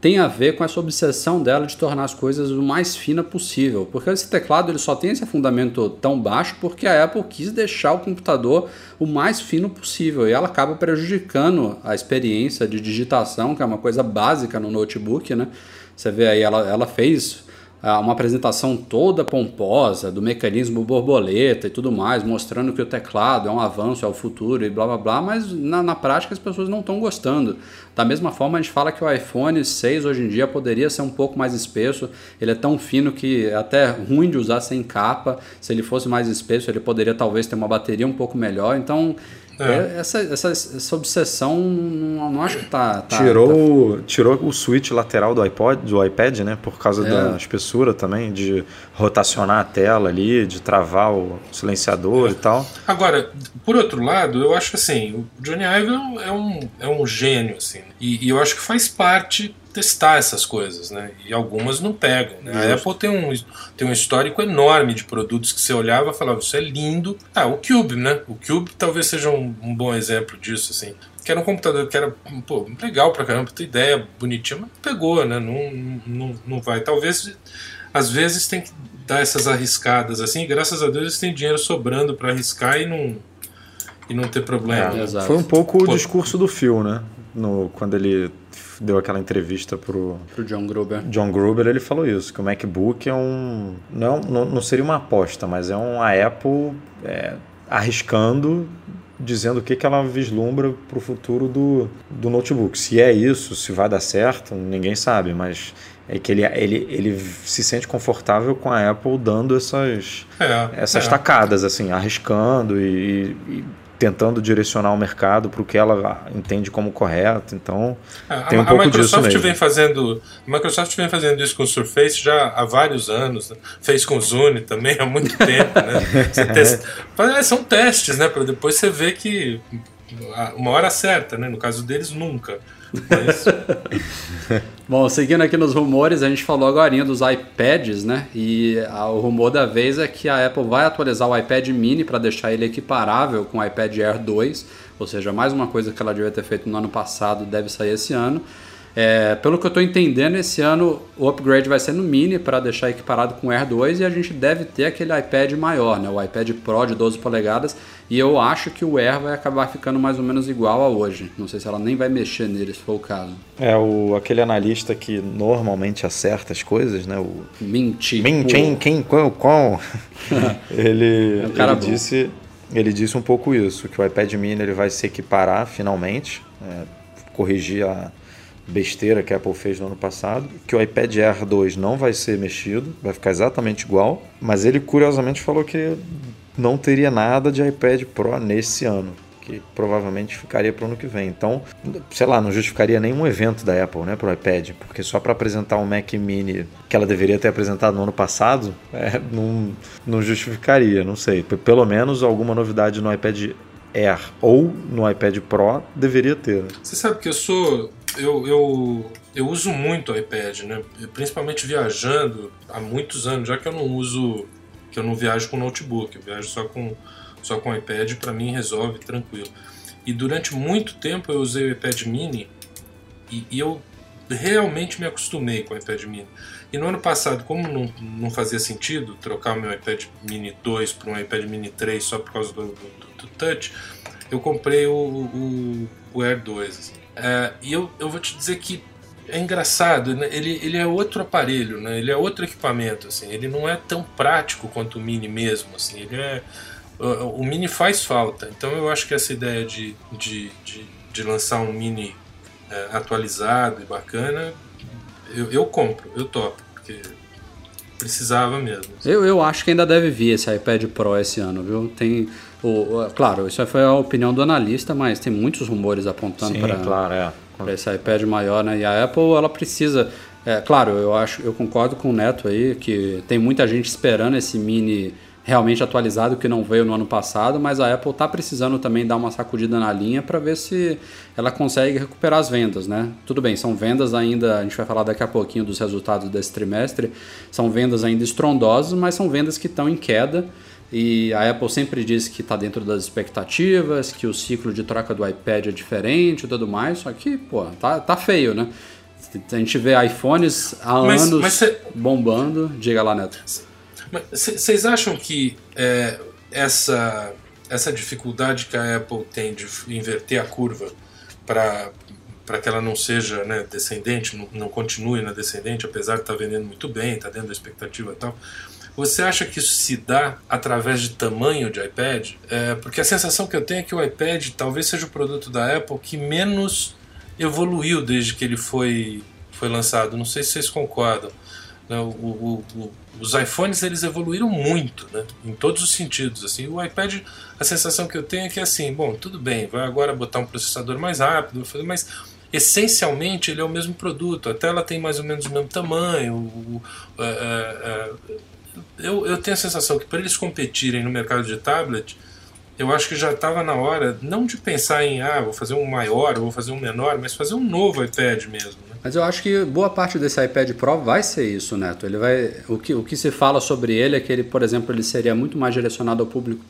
tem a ver com essa obsessão dela de tornar as coisas o mais fina possível. Porque esse teclado ele só tem esse fundamento tão baixo porque a Apple quis deixar o computador o mais fino possível e ela acaba prejudicando a experiência de digitação, que é uma coisa básica no notebook, né? Você vê aí, ela, ela fez uma apresentação toda pomposa do mecanismo borboleta e tudo mais, mostrando que o teclado é um avanço, é o futuro e blá blá blá, mas na, na prática as pessoas não estão gostando. Da mesma forma, a gente fala que o iPhone 6 hoje em dia poderia ser um pouco mais espesso, ele é tão fino que é até ruim de usar sem capa. Se ele fosse mais espesso, ele poderia talvez ter uma bateria um pouco melhor. Então, é. Essa, essa, essa obsessão não, não acho que tá. tá tirou, tá... tirou o switch lateral do iPod, do iPad, né? Por causa é. da espessura também, de rotacionar a tela ali, de travar o silenciador é. e tal. Agora, por outro lado, eu acho que assim, o Johnny Ive é um, é um gênio, assim. E, e eu acho que faz parte testar essas coisas, né? E algumas não pegam. Né? A Apple tem um, tem um histórico enorme de produtos que você olhava e falava, isso é lindo. Ah, o Cube, né? O Cube talvez seja um, um bom exemplo disso, assim. Que era um computador que era pô, legal pra caramba, tem ideia bonitinha, mas pegou, né? Não, não, não vai. Talvez, às vezes, tem que dar essas arriscadas, assim. graças a Deus eles têm dinheiro sobrando para arriscar e não, e não ter problema. É, Foi um pouco pô, o discurso do Phil, né? No, quando ele deu aquela entrevista pro, pro John Gruber. John Gruber, ele falou isso, que o MacBook é um não, é não, não seria uma aposta, mas é um a Apple é, arriscando dizendo o que, que ela vislumbra para o futuro do, do notebook. Se é isso, se vai dar certo, ninguém sabe, mas é que ele, ele, ele se sente confortável com a Apple dando essas, é, essas é. tacadas, assim, arriscando e, e tentando direcionar o mercado para o que ela entende como correto. Então, é, tem um a, pouco a Microsoft disso vem fazendo, a Microsoft vem fazendo isso com o Surface já há vários anos. Né? Fez com o Zune também há muito *laughs* tempo. Né? testa, é, são testes, né? Para depois você ver que uma hora certa, né? No caso deles, nunca. *laughs* Bom, seguindo aqui nos rumores, a gente falou agora dos iPads, né? E a, o rumor da vez é que a Apple vai atualizar o iPad mini para deixar ele equiparável com o iPad Air 2, ou seja, mais uma coisa que ela devia ter feito no ano passado deve sair esse ano. É, pelo que eu estou entendendo, esse ano o upgrade vai ser no mini para deixar equiparado com o Air 2 e a gente deve ter aquele iPad maior, né? o iPad Pro de 12 polegadas. E eu acho que o Air vai acabar ficando mais ou menos igual a hoje. Não sei se ela nem vai mexer nele, se for o caso. É, o, aquele analista que normalmente acerta as coisas, né? O Minti. Mintin, quem, qual, qual. ele, é um ele disse, ele disse um pouco isso, que o iPad mini ele vai se equiparar finalmente, é, corrigir a besteira que a Apple fez no ano passado, que o iPad Air 2 não vai ser mexido, vai ficar exatamente igual, mas ele curiosamente falou que não teria nada de iPad Pro nesse ano, que provavelmente ficaria para o ano que vem. Então, sei lá, não justificaria nenhum evento da Apple, né, para o iPad, porque só para apresentar um Mac Mini que ela deveria ter apresentado no ano passado, *laughs* é, não, não justificaria, não sei. Pelo menos alguma novidade no iPad Air ou no iPad Pro deveria ter. Você sabe que eu sou eu, eu, eu uso muito o iPad, né? Principalmente viajando há muitos anos, já que eu não uso, que eu não viajo com notebook, eu viajo só com só com iPad, para mim resolve tranquilo. E durante muito tempo eu usei o iPad Mini e, e eu realmente me acostumei com o iPad Mini. E no ano passado, como não, não fazia sentido trocar o meu iPad Mini 2 para um iPad Mini 3 só por causa do, do, do Touch, eu comprei o, o, o Air 2. Assim. É, e eu, eu vou te dizer que é engraçado, né? ele, ele é outro aparelho, né? ele é outro equipamento, assim, ele não é tão prático quanto o Mini mesmo, assim, ele é, o, Mini faz falta, então eu acho que essa ideia de, de, de, de lançar um Mini é, atualizado e bacana, eu, eu compro, eu topo, porque precisava mesmo. Eu, eu acho que ainda deve vir esse iPad Pro esse ano, viu? Tem o, claro, isso foi a opinião do analista, mas tem muitos rumores apontando para claro, é. esse iPad maior, né? E a Apple ela precisa, é, claro, eu acho, eu concordo com o Neto aí que tem muita gente esperando esse mini realmente atualizado que não veio no ano passado, mas a Apple está precisando também dar uma sacudida na linha para ver se ela consegue recuperar as vendas, né? Tudo bem, são vendas ainda, a gente vai falar daqui a pouquinho dos resultados desse trimestre, são vendas ainda estrondosas, mas são vendas que estão em queda. E a Apple sempre diz que está dentro das expectativas, que o ciclo de troca do iPad é diferente e tudo mais, só que, pô, tá, tá feio, né? A gente vê iPhones há mas, anos mas cê... bombando. Diga lá, Neto. Vocês acham que é, essa, essa dificuldade que a Apple tem de inverter a curva para para que ela não seja né, descendente, não, não, continue na descendente, apesar de estar tá vendendo muito bem, está dentro da expectativa e tal. Você acha que isso se dá através de tamanho de iPad? É, porque a sensação que eu tenho é que o iPad talvez seja o produto da Apple que menos evoluiu desde que ele foi, foi lançado. Não sei se vocês concordam. Né? O, o, o, os iPhones eles evoluíram muito, né? em todos os sentidos. Assim, o iPad, a sensação que eu tenho é que assim, bom, tudo bem, vai agora botar um processador mais rápido, mas essencialmente ele é o mesmo produto. A tela tem mais ou menos o mesmo tamanho. O, é, é, eu, eu tenho a sensação que para eles competirem no mercado de tablet, eu acho que já estava na hora não de pensar em ah, vou fazer um maior, vou fazer um menor, mas fazer um novo iPad mesmo. Mas eu acho que boa parte desse iPad Pro vai ser isso, Neto. Ele vai, o que, o que se fala sobre ele é que ele, por exemplo, ele seria muito mais direcionado ao público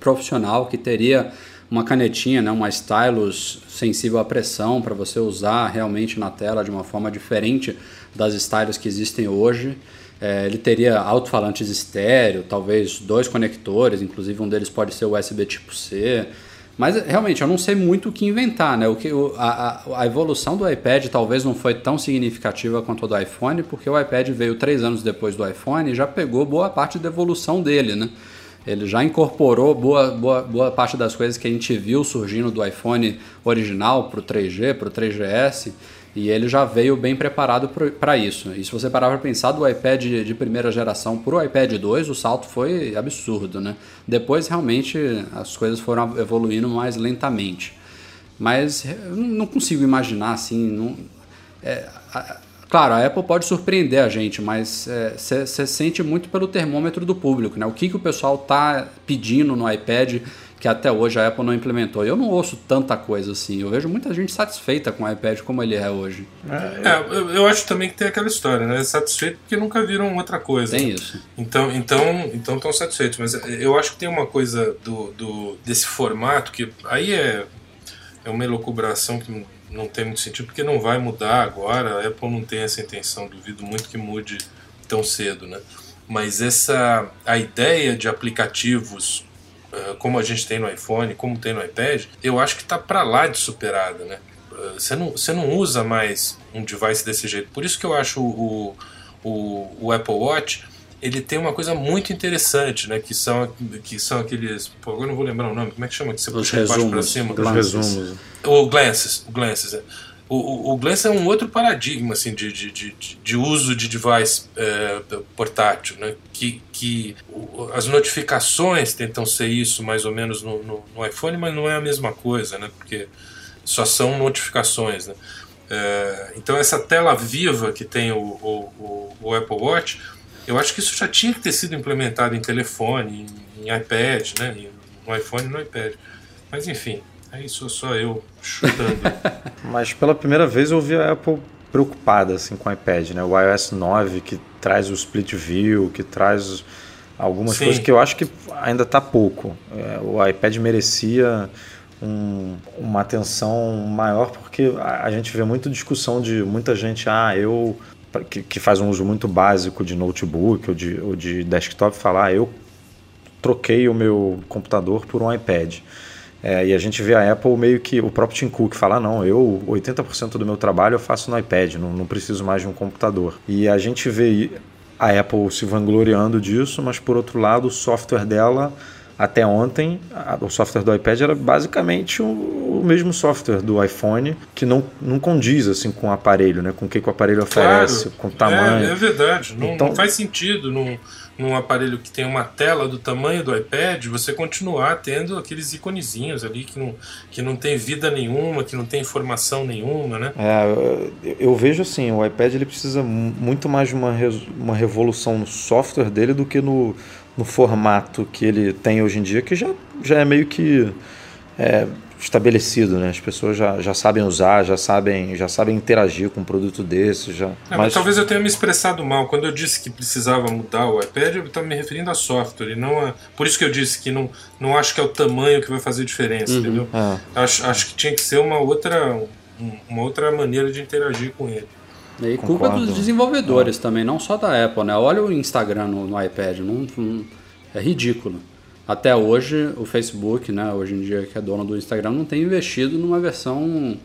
profissional, que teria uma canetinha, né, uma stylus sensível à pressão para você usar realmente na tela de uma forma diferente das stylus que existem hoje. É, ele teria alto-falantes estéreo, talvez dois conectores, inclusive um deles pode ser USB tipo C. Mas realmente eu não sei muito o que inventar, né? O que, a, a, evolução do iPad talvez não foi tão significativa quanto a do iPhone, porque o iPad veio três anos depois do iPhone e já pegou boa parte da evolução dele, né? Ele já incorporou boa, boa, boa parte das coisas que a gente viu surgindo do iPhone original para o 3G, para o 3GS. E ele já veio bem preparado para isso. E se você parar para pensar do iPad de primeira geração para o iPad 2, o salto foi absurdo, né? Depois realmente as coisas foram evoluindo mais lentamente. Mas eu não consigo imaginar assim. Não, é, a, claro, a Apple pode surpreender a gente, mas você é, sente muito pelo termômetro do público, né? O que, que o pessoal está pedindo no iPad que até hoje a Apple não implementou. Eu não ouço tanta coisa assim. Eu vejo muita gente satisfeita com o iPad como ele é hoje. É, eu, eu acho também que tem aquela história, né? Satisfeito porque nunca viram outra coisa. Tem isso. Então, então, então estão satisfeitos. Mas eu acho que tem uma coisa do, do desse formato que aí é é uma elucubração que não tem muito sentido porque não vai mudar agora. A Apple não tem essa intenção. Duvido muito que mude tão cedo, né? Mas essa a ideia de aplicativos como a gente tem no iPhone, como tem no iPad, eu acho que está para lá de superada, né? Eh, você não, você não usa mais um device desse jeito. Por isso que eu acho o, o, o Apple Watch ele tem uma coisa muito interessante, né? Que são, que são aqueles. Pô, agora não vou lembrar o nome. Como é que chama? Que você puxa de baixo para cima? Os resumos. O Glances. Glances, é. O, o, Glance é um outro paradigma assim, de, de, de, de uso de device é, portátil, né? que, que as notificações tentam ser isso mais ou menos no, no, no, iPhone, mas não é a mesma coisa, né? porque só são notificações. Né? É, então essa tela viva que tem o, o, o, Apple Watch, eu acho que isso já tinha que ter sido implementado em telefone, em, em iPad, né? no iPhone e no iPad. Mas enfim, é isso só eu chutando. *laughs* Mas pela primeira vez eu vi a Apple preocupada assim com o iPad, né? O iOS 9 que traz o split view, que traz algumas Sim. coisas que eu acho que ainda está pouco. É, o iPad merecia um, uma atenção maior porque a, a, gente vê muita discussão de muita gente, ah, eu que, que, faz um uso muito básico de notebook ou de, ou de desktop, falar, ah, eu troquei o meu computador por um iPad. É, e a gente vê a Apple meio que o próprio Tim Cook falar: não, eu 80% do meu trabalho eu faço no iPad, não, não preciso mais de um computador. E a gente vê a Apple se vangloriando disso, mas por outro lado, o software dela até ontem, a, o software do iPad era basicamente o, o, mesmo software do iPhone, que não, não condiz assim com o aparelho, né? com o que, que o aparelho oferece, claro, com o tamanho. É, é verdade, não, então, não faz sentido num, num aparelho que tem uma tela do tamanho do iPad, você continuar tendo aqueles iconezinhos ali que não, que não tem vida nenhuma, que não tem informação nenhuma, né? É, eu, eu vejo assim, o iPad ele precisa muito mais de uma, uma revolução no software dele do que no no formato que ele tem hoje em dia, que já, já é meio que é, estabelecido, né? As pessoas já, já sabem usar, já sabem, já sabem interagir com um produto desse. Já, é, mas... mas... talvez eu tenha me expressado mal. Quando eu disse que precisava mudar o iPad, eu estava me referindo a software. Não a... Por isso que eu disse que não, não acho que é o tamanho que vai fazer diferença, uhum. entendeu? É. Acho, acho que tinha que ser uma outra, uma outra maneira de interagir com ele. E culpa dos desenvolvedores também, não só da Apple, né? Olha o Instagram no, no iPad, não, não, é ridículo. Até hoje, o Facebook, né, hoje em dia que é dono do Instagram, não tem investido numa versão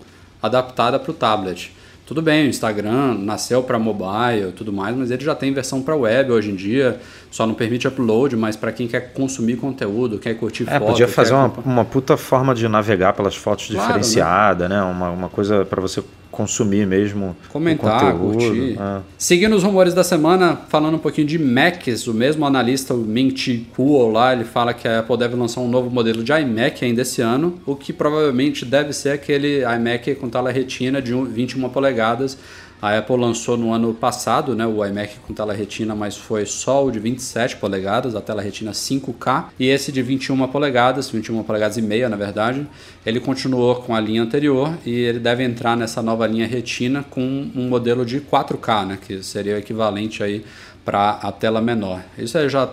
adaptada para o tablet. Tudo bem, o Instagram nasceu para mobile e tudo mais, mas ele já tem versão para web hoje em dia, só não permite upload, mas para quem quer consumir conteúdo, quer curtir é, foto... podia fazer uma, uma puta forma de navegar pelas fotos claro, diferenciada, né? né? Uma, uma coisa para você consumir mesmo comentar, curtir. É. Seguindo os rumores da semana, falando um pouquinho de Macs, o mesmo analista, o Chi Kuo lá, ele fala que a Apple deve lançar um novo modelo de iMac ainda esse ano, o que provavelmente deve ser aquele iMac com tela retina de 21 polegadas, a Apple lançou no ano passado né, o iMac com tela retina, mas foi só o de 27 polegadas, a tela retina 5K, e esse de 21 polegadas, 21 polegadas e meia na verdade, ele continuou com a linha anterior e ele deve entrar nessa nova linha retina com um modelo de 4K, né, que seria o equivalente aí para a tela menor. Isso aí já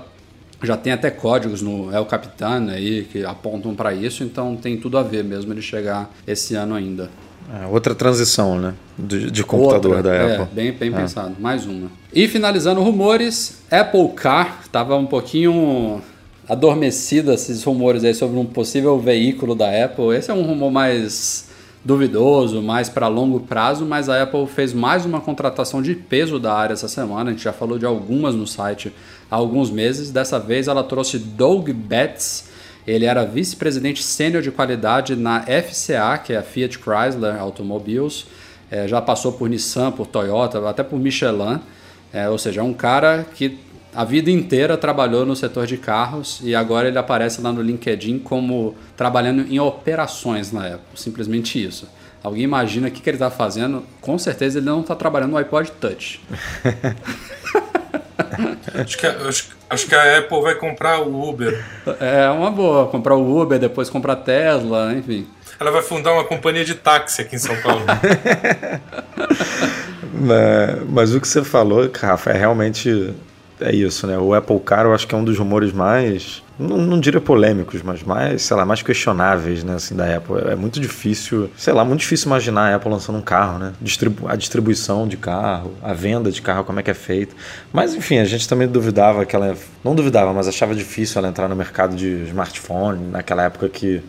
já tem até códigos no El Capitan aí que apontam para isso, então tem tudo a ver mesmo ele chegar esse ano ainda. É, outra transição, né? De, de computador outra, da é, Apple. É, bem, bem é. pensado. Mais uma. E finalizando rumores, Apple Car estava um pouquinho adormecida esses rumores aí sobre um possível veículo da Apple. Esse é um rumor mais duvidoso, mais para longo prazo, mas a Apple fez mais uma contratação de peso da área essa semana. A gente já falou de algumas no site há alguns meses. Dessa vez ela trouxe Doug Betts, ele era vice-presidente sênior de qualidade na FCA, que é a Fiat Chrysler Automobiles. É, já passou por Nissan, por Toyota, até por Michelin. É, ou seja, é um cara que a vida inteira trabalhou no setor de carros e agora ele aparece lá no LinkedIn como trabalhando em operações na Apple. Simplesmente isso. Alguém imagina o que, que ele está fazendo? Com certeza ele não está trabalhando no iPod Touch. *laughs* *laughs* acho, que, acho, acho que a Apple vai comprar o Uber. É uma boa, comprar o Uber, depois comprar a Tesla, enfim. Ela vai fundar uma companhia de táxi aqui em São Paulo. *laughs* mas, mas o que você falou, Rafa, é realmente é isso, né? O Apple Car eu acho que é um dos rumores mais, não, não diria polêmicos, mas mais, sei lá, mais questionáveis, né, assim, da Apple. É muito difícil, sei lá, muito difícil imaginar a Apple lançando um carro, né? Distribu a distribuição de carro, a venda de carro, como é que é feito. Mas, enfim, a gente também duvidava que ela, não duvidava, mas achava difícil ela entrar no mercado de smartphone, naquela época que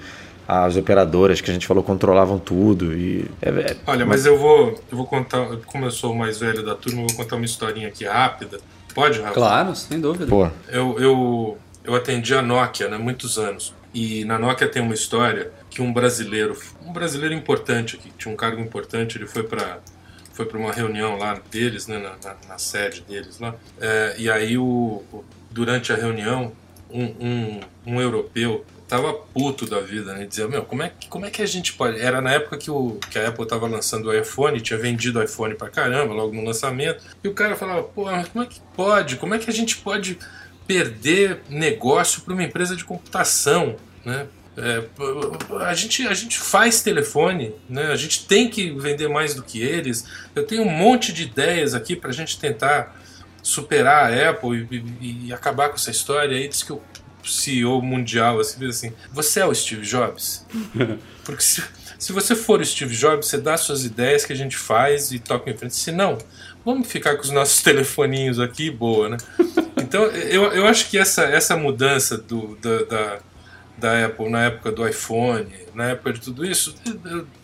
as operadoras que a gente falou controlavam tudo e é, é, olha mas eu vou eu vou contar como eu sou o mais velho da turma eu vou contar uma historinha aqui rápida Pode, Rafa? Claro, sem dúvida. Pô. Eu, eu, eu atendi a Nokia né, muitos anos. E na Nokia tem uma história que um brasileiro, um brasileiro importante aqui, tinha um cargo importante, ele foi para foi para uma reunião lá deles, né, na, na, na sede deles lá. É, e aí, o, durante a reunião, um, um, um europeu tava puto da vida, né? Dizia, meu, como é, como é que a gente pode. Era na época que, o, que a Apple tava lançando o iPhone, tinha vendido o iPhone pra caramba, logo no lançamento. E o cara falava, pô, como é que pode? Como é que a gente pode perder negócio para uma empresa de computação, né? É, a, gente, a gente faz telefone, né? a gente tem que vender mais do que eles. Eu tenho um monte de ideias aqui para a gente tentar superar a Apple e, e, e, acabar com essa história. Aí diz que o CEO mundial, assim, assim, você é o Steve Jobs? *laughs* Porque se, se você for o Steve Jobs, você dá suas ideias que a gente faz e toca em frente. Se não, vamos ficar com os nossos *laughs* telefoninhos aqui, boa, né? Então, eu, eu acho que essa, essa mudança do, da, da, da Apple na época do iPhone, na época de tudo isso,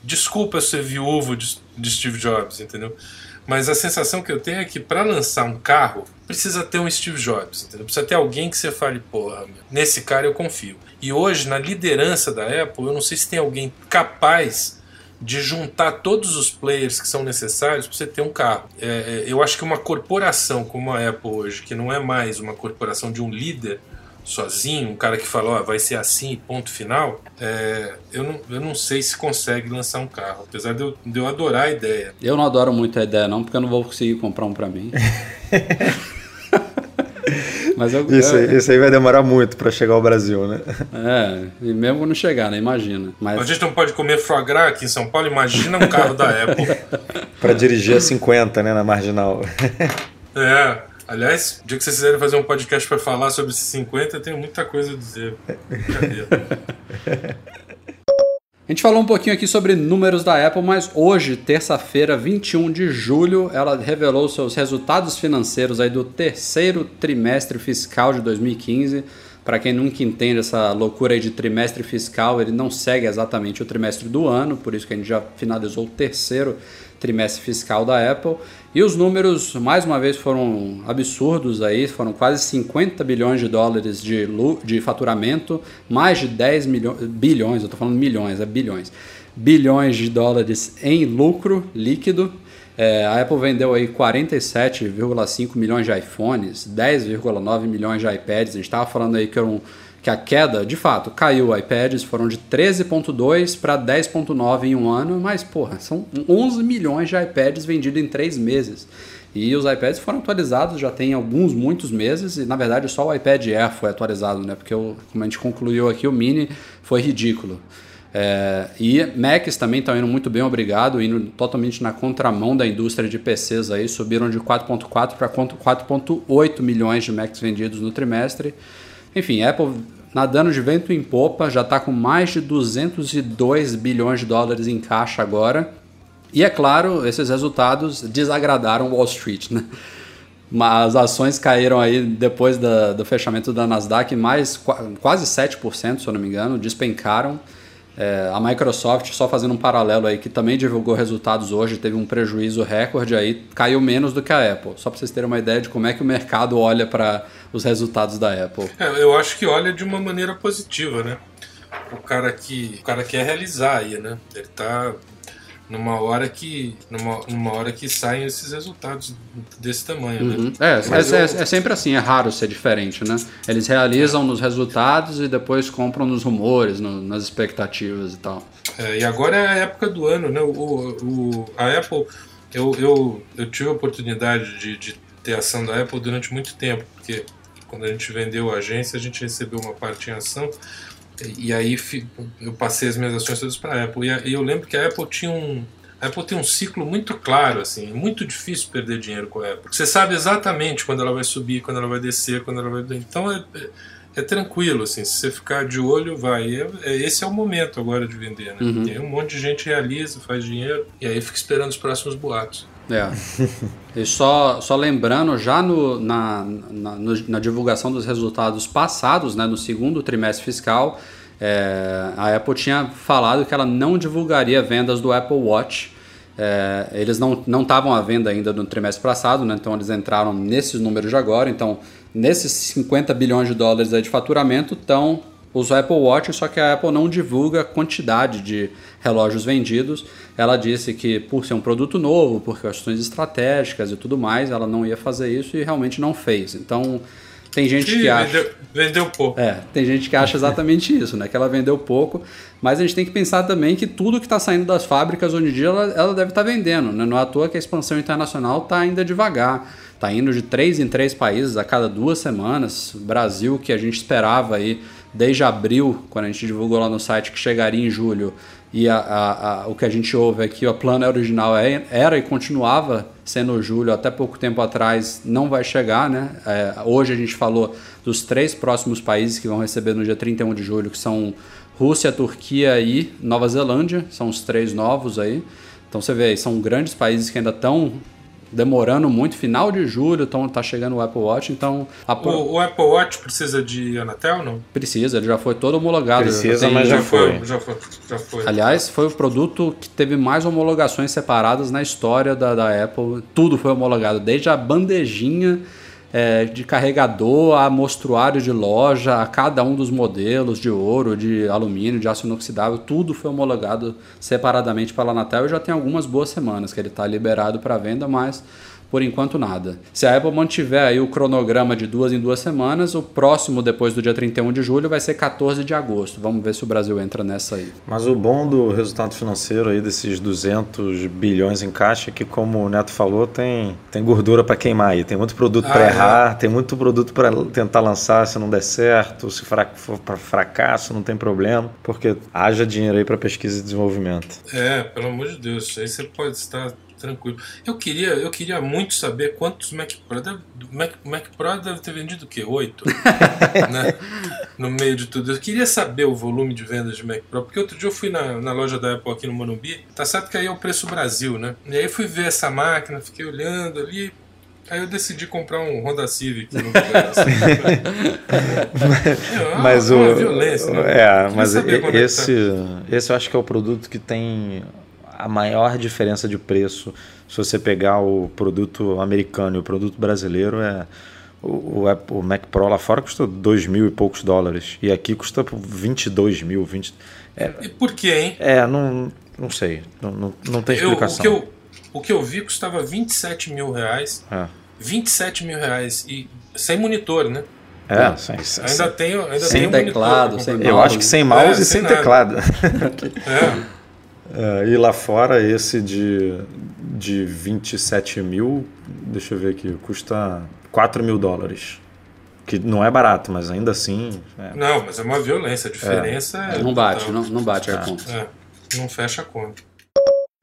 desculpa ser viúvo de, de Steve Jobs, entendeu? Mas a sensação que eu tenho é que para lançar um carro, precisa ter um Steve Jobs, entendeu? Precisa ter alguém que você fale, porra, meu, nesse cara eu confio. E hoje, na liderança da Apple, eu não sei se tem alguém capaz de juntar todos os players que são necessários para você ter um carro. É, é, eu acho que uma corporação como a Apple hoje, que não é mais uma corporação de um líder sozinho, um cara que fala, ó, vai ser assim, ponto final, é, eu, não, eu não sei se consegue lançar um carro, apesar de eu, de eu adorar a ideia. Eu não adoro muito a ideia, não, porque eu não vou conseguir comprar um para mim. *laughs* Mas eu, isso, aí, isso aí vai demorar muito para chegar ao Brasil, né? É, e mesmo quando chegar, né? Imagina. Mas... A gente não pode comer foie gras aqui em São Paulo, imagina um carro da Apple. *laughs* para dirigir a 50, né, na marginal. *laughs* É. Aliás, o dia que vocês quiserem fazer um podcast para falar sobre esses 50, eu tenho muita coisa a dizer. *laughs* A gente falou um pouquinho aqui sobre números da Apple, mas hoje, terça-feira, 21 de julho, ela revelou seus resultados financeiros aí do terceiro trimestre fiscal de 2015. Para quem nunca entende essa loucura aí de trimestre fiscal, ele não segue exatamente o trimestre do ano, por isso que a gente já finalizou o terceiro trimestre fiscal da Apple. E os números, mais uma vez, foram absurdos aí, foram quase 50 bilhões de dólares de, de faturamento, mais de 10 milhões, bilhões, eu estou falando milhões, é bilhões, bilhões de dólares em lucro líquido. É, a Apple vendeu aí 47,5 milhões de iPhones, 10,9 milhões de iPads. A gente estava falando aí que era um que a queda, de fato, caiu. iPads foram de 13,2 para 10,9 em um ano, mas, porra, são 11 milhões de iPads vendidos em três meses. E os iPads foram atualizados já tem alguns, muitos meses, e na verdade só o iPad Air foi atualizado, né? Porque, como a gente concluiu aqui, o Mini foi ridículo. É, e Macs também estão indo muito bem, obrigado, indo totalmente na contramão da indústria de PCs aí, subiram de 4.4 para 4.8 milhões de Macs vendidos no trimestre. Enfim, Apple nadando de vento em popa, já está com mais de 202 bilhões de dólares em caixa agora. E é claro, esses resultados desagradaram Wall Street, né? As ações caíram aí depois da, do fechamento da Nasdaq mais quase 7%, se eu não me engano, despencaram. É, a Microsoft, só fazendo um paralelo aí, que também divulgou resultados hoje, teve um prejuízo recorde aí, caiu menos do que a Apple. Só para vocês terem uma ideia de como é que o mercado olha para os resultados da Apple. É, eu acho que olha de uma maneira positiva, né? O cara que o cara quer realizar aí, né? Ele tá numa hora que numa, numa hora que saem esses resultados desse tamanho, né? uhum. né? É, é, é, é, sempre assim, é raro ser diferente, né? Eles realizam é. nos resultados e depois compram nos rumores, no, nas expectativas e tal. É, e agora é a época do ano, né? O, o, a Apple, eu, eu, eu tive a oportunidade de, de ter ação da Apple durante muito tempo, porque quando a gente vendeu a agência, a gente recebeu uma parte em ação e aí eu passei as minhas ações todas para a Apple. E eu lembro que a Apple tinha um. A Apple tem um ciclo muito claro, assim, muito difícil perder dinheiro com a Apple. Você sabe exatamente quando ela vai subir, quando ela vai descer, quando ela vai. Então é, é, é tranquilo, assim, se você ficar de olho, vai. É, é, esse é o momento agora de vender, né? Uhum. Tem um monte de gente realiza, faz dinheiro, e aí fica esperando os próximos boatos. É. *laughs* E só, só lembrando, já no, na, na, na divulgação dos resultados passados, né, no segundo trimestre fiscal, é, a Apple tinha falado que ela não divulgaria vendas do Apple Watch. É, eles não estavam à venda ainda no trimestre passado, né, então eles entraram nesses números de agora. Então, nesses 50 bilhões de dólares de faturamento, estão os Apple Watch, só que a Apple não divulga a quantidade de relógios vendidos. Ela disse que por ser um produto novo, por questões estratégicas e tudo mais, ela não ia fazer isso e realmente não fez. Então, tem gente que, que acha. Vendeu, vendeu, pouco. É, tem gente que acha exatamente *laughs* isso, né? Que ela vendeu pouco. Mas a gente tem que pensar também que tudo que está saindo das fábricas hoje em dia ela, ela deve estar tá vendendo. Né? Não é à toa que a expansão internacional está ainda devagar. Está indo de três em três países a cada duas semanas. Brasil, que a gente esperava aí desde abril, quando a gente divulgou lá no site que chegaria em julho, e a, a, a, o que a gente ouve aqui, o plano original é, era e continuava sendo julho, até pouco tempo atrás não vai chegar, né? É, hoje a gente falou dos três próximos países que vão receber no dia 31 de julho, que são Rússia, Turquia e Nova Zelândia, são os três novos aí. Então você vê, são grandes países que ainda estão demorando muito, final de julho, então tá chegando o Apple Watch, então... O, o, Apple Watch precisa de Anatel, não? Precisa, ele já foi todo homologado. Precisa, mas já, já foi. Já foi, já foi. Aliás, foi o produto que teve mais homologações separadas na história da, da Apple, tudo foi homologado, desde a bandejinha é, de carregador a mostruário de loja, a cada um dos modelos de ouro, de alumínio, de aço inoxidável, tudo foi homologado separadamente pela Anatel. E já tem algumas boas semanas que ele está liberado para venda, mas por enquanto nada. Se a Apple mantiver aí o cronograma de duas em duas semanas, o próximo depois do dia 31 de julho vai ser 14 de agosto. Vamos ver se o Brasil entra nessa aí. Mas o bom do resultado financeiro aí desses 200 bilhões em caixa é que como o Neto falou, tem, tem gordura para queimar aí, tem muito produto ah, para errar, é. tem muito produto para tentar lançar se não der certo, se for para fracasso, não tem problema, porque haja dinheiro aí para pesquisa e desenvolvimento. É, pelo amor de Deus, aí você pode estar tranquilo. Eu queria, eu queria muito saber quantos Mac Pro deve, Mac, Mac Pro deve ter vendido o quê? Oito? *laughs* né? No meio de tudo. Eu queria saber o volume de vendas de Mac Pro, porque outro dia eu fui na, na loja da Apple aqui no Morumbi, tá certo que aí é o preço Brasil, né? E aí fui ver essa máquina, fiquei olhando ali, Aí eu decidi comprar um Honda Civic no lugar. Assim, é, mas é uma, o violência, né? É, mas é esse, tá. esse eu acho que é o produto que tem a maior diferença de preço, se você pegar o produto americano e o produto brasileiro, é o, o, Mac Pro lá fora custa 2 mil e poucos dólares. E aqui custa 22 mil. 20, é, e por quê, hein? É, não, não sei. Não, não, não tem explicação. Eu, o, que eu, o que eu vi custava 27 mil reais. É. 27 mil reais. E sem monitor, né? É, sem, sem, ainda tem, ainda sem tem teclado, monitor, sem mouse. Eu acho que sem mouse é, e sem, sem teclado. *laughs* é. É, e lá fora, esse de, de 27 mil, deixa eu ver aqui, custa 4 mil dólares. Que não é barato, mas ainda assim. É. Não, mas é uma violência. A diferença é. é não bate, não, não bate a conta. É, não fecha a conta.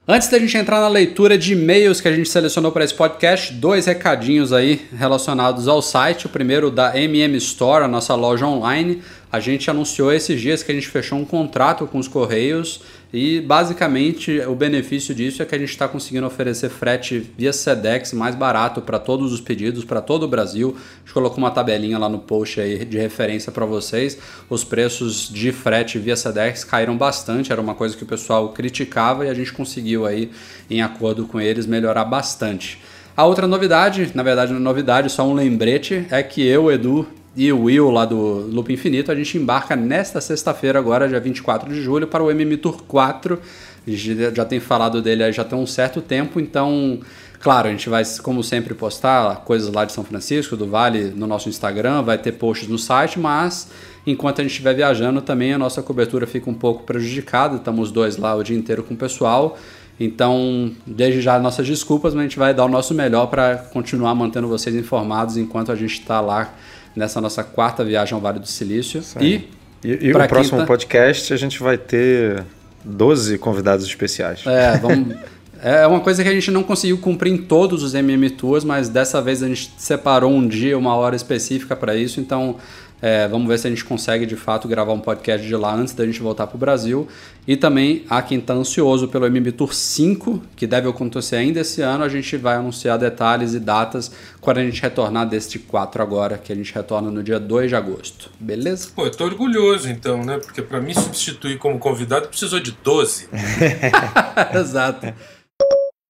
Antes da gente entrar na leitura de e-mails que a gente selecionou para esse podcast, dois recadinhos aí relacionados ao site. O primeiro da MM Store, a nossa loja online. A gente anunciou esses dias que a gente fechou um contrato com os Correios e basicamente o benefício disso é que a gente está conseguindo oferecer frete via Sedex mais barato para todos os pedidos, para todo o Brasil. A gente colocou uma tabelinha lá no post aí de referência para vocês. Os preços de frete via Sedex caíram bastante, era uma coisa que o pessoal criticava e a gente conseguiu aí, em acordo com eles, melhorar bastante. A outra novidade, na verdade não é novidade, só um lembrete, é que eu, Edu, e o Will lá do Loop Infinito, a gente embarca nesta sexta-feira, agora, dia 24 de julho, para o MM Tour 4. A gente já tem falado dele já tem um certo tempo, então, claro, a gente vai, como sempre, postar coisas lá de São Francisco, do Vale, no nosso Instagram, vai ter posts no site, mas enquanto a gente estiver viajando também a nossa cobertura fica um pouco prejudicada, estamos dois lá o dia inteiro com o pessoal. Então, desde já nossas desculpas, mas a gente vai dar o nosso melhor para continuar mantendo vocês informados enquanto a gente está lá nessa nossa quarta viagem ao Vale do Silício. E, e, e o próximo quinta... podcast a gente vai ter 12 convidados especiais. É, vamos. É uma coisa que a gente não conseguiu cumprir em todos os MM Tours, mas dessa vez a gente separou um dia, uma hora específica para isso. Então é, vamos ver se a gente consegue de fato gravar um podcast de lá antes da gente voltar para o Brasil. E também, há quem está ansioso pelo MB Tour 5, que deve acontecer ainda esse ano, a gente vai anunciar detalhes e datas quando a gente retornar deste 4 agora, que a gente retorna no dia 2 de agosto. Beleza? Pô, eu tô orgulhoso então, né? Porque para mim substituir como convidado precisou de 12. *laughs* *laughs* Exato.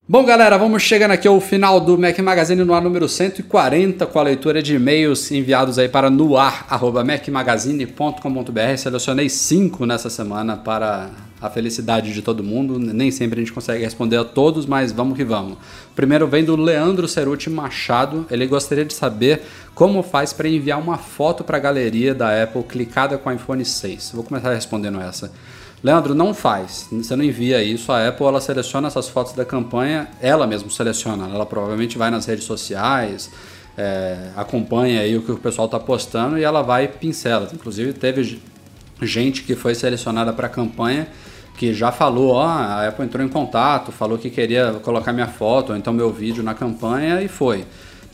Bom, galera, vamos chegando aqui ao final do Mac Magazine no ar número 140, com a leitura de e-mails enviados aí para noar.mecmagazine.com.br. Selecionei cinco nessa semana para a felicidade de todo mundo. Nem sempre a gente consegue responder a todos, mas vamos que vamos. Primeiro vem do Leandro Ceruti Machado. Ele gostaria de saber como faz para enviar uma foto para a galeria da Apple clicada com o iPhone 6. Vou começar respondendo essa. Leandro, não faz. Você não envia isso. A Apple ela seleciona essas fotos da campanha, ela mesma seleciona. Ela provavelmente vai nas redes sociais, é, acompanha aí o que o pessoal está postando e ela vai e pincela. Inclusive teve gente que foi selecionada para a campanha que já falou, ó, a Apple entrou em contato, falou que queria colocar minha foto ou então meu vídeo na campanha e foi.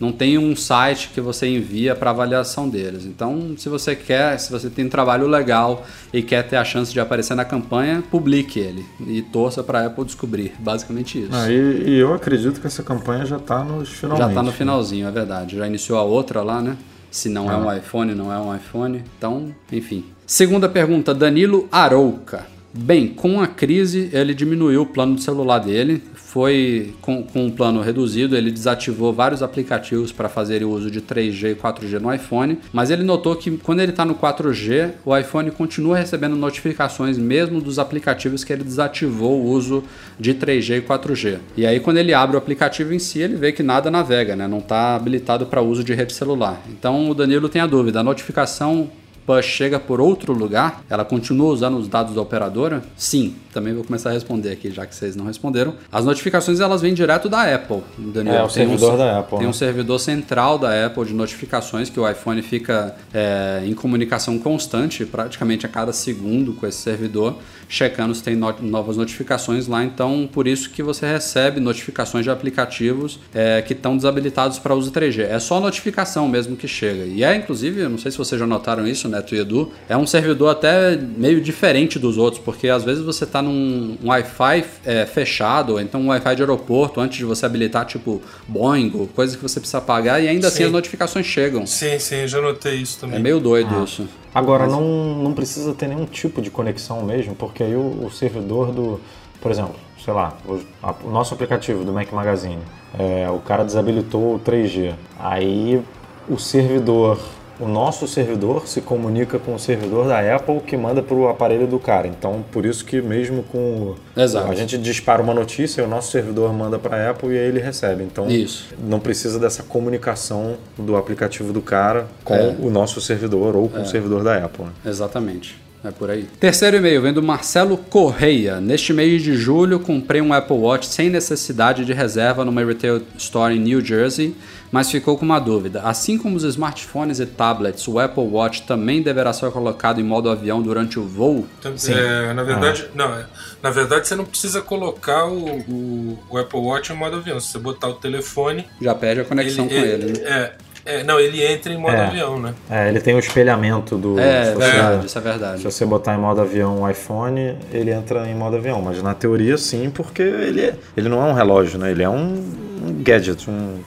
Não tem um site que você envia para avaliação deles. Então, se você quer, se você tem um trabalho legal e quer ter a chance de aparecer na campanha, publique ele e torça para a Apple descobrir. Basicamente isso. Ah, e, e, eu acredito que essa campanha já está nos finalmente. Já está no finalzinho, é verdade. Já iniciou a outra lá, né? Se não ah. é um iPhone, não é um iPhone. Então, enfim. Segunda pergunta, Danilo Arouca. Bem, com a crise, ele diminuiu o plano de celular dele, foi com, com um plano reduzido, ele desativou vários aplicativos para fazer o uso de 3G e 4G no iPhone, mas ele notou que quando ele está no 4G, o iPhone continua recebendo notificações mesmo dos aplicativos que ele desativou o uso de 3G e 4G. E aí quando ele abre o aplicativo em si, ele vê que nada navega, né? não está habilitado para uso de rede celular. Então o Danilo tem a dúvida, a notificação push chega por outro lugar, ela continua usando os dados da operadora? Sim, também vou começar a responder aqui, já que vocês não responderam. As notificações elas vêm direto da Apple, Daniel. É, o servidor um, da Apple. Tem né? um servidor central da Apple de notificações que o iPhone fica é, em comunicação constante, praticamente a cada segundo com esse servidor, checando se tem no, novas notificações lá. Então, por isso que você recebe notificações de aplicativos é, que estão desabilitados para uso 3G. É só notificação mesmo que chega. E é, inclusive, não sei se vocês já notaram isso, né? Neto e Edu, é um servidor até meio diferente dos outros, porque às vezes você está num Wi-Fi é, fechado, ou então um Wi-Fi de aeroporto, antes de você habilitar, tipo Boeing, coisas que você precisa pagar, e ainda assim sim. assim as notificações chegam. Sim, sim, já notei isso também. É meio doido ah. isso. Agora, Mas... não, não precisa ter nenhum tipo de conexão mesmo, porque aí o, o servidor do. Por exemplo, sei lá, o, a, o nosso aplicativo do Mac Magazine, é, o cara desabilitou o 3G. Aí o servidor o nosso servidor se comunica com o servidor da Apple que manda para o aparelho do cara. Então, por isso que mesmo com Exato. a gente dispara uma notícia, o nosso servidor manda para a Apple e aí ele recebe. Então, isso. não precisa dessa comunicação do aplicativo do cara com é. o nosso servidor ou com é. o servidor da Apple. Né? Exatamente. É por aí. Terceiro e-mail vem do Marcelo Correia. Neste mês de julho, comprei um Apple Watch sem necessidade de reserva numa retail store em New Jersey mas ficou com uma dúvida. Assim como os smartphones e tablets, o Apple Watch também deverá ser colocado em modo avião durante o voo? Sim. É, na verdade, ah. não. É, na verdade, você não precisa colocar o, o, o, Apple Watch em modo avião. Se você botar o telefone, já pede a conexão ele, com ele. ele né? é, é, não, ele entra em modo é, avião, né? É, ele tem o espelhamento do. É, você, verdade, isso é verdade. Se você botar em modo avião o iPhone, ele entra em modo avião. Mas na teoria, sim, porque ele, é, ele não é um relógio, né? Ele é um, um gadget, um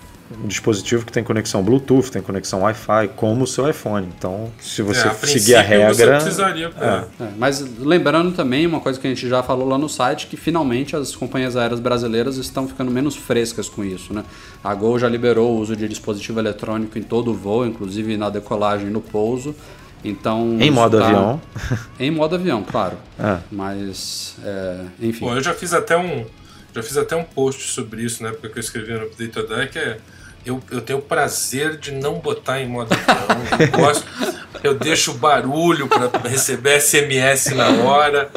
dispositivo que tem conexão Bluetooth, tem conexão Wi-Fi, como o seu iPhone. Então, se você é, seguir a regra. Você precisaria, é. É, mas lembrando também uma coisa que a gente já falou lá no site, que finalmente as companhias aéreas brasileiras estão ficando menos frescas com isso. Né? A Gol já liberou o uso de dispositivo eletrônico em todo o voo, inclusive na decolagem e no pouso. Então, em modo tá... avião? *laughs* Em modo avião, claro. É. Mas, é, enfim. Bom, eu já fiz até um. Já fiz até um post sobre isso na época que eu escrevi no Update Today, que é eu, eu tenho o prazer de não botar em modo avião. Eu, gosto, eu deixo barulho para receber SMS na hora,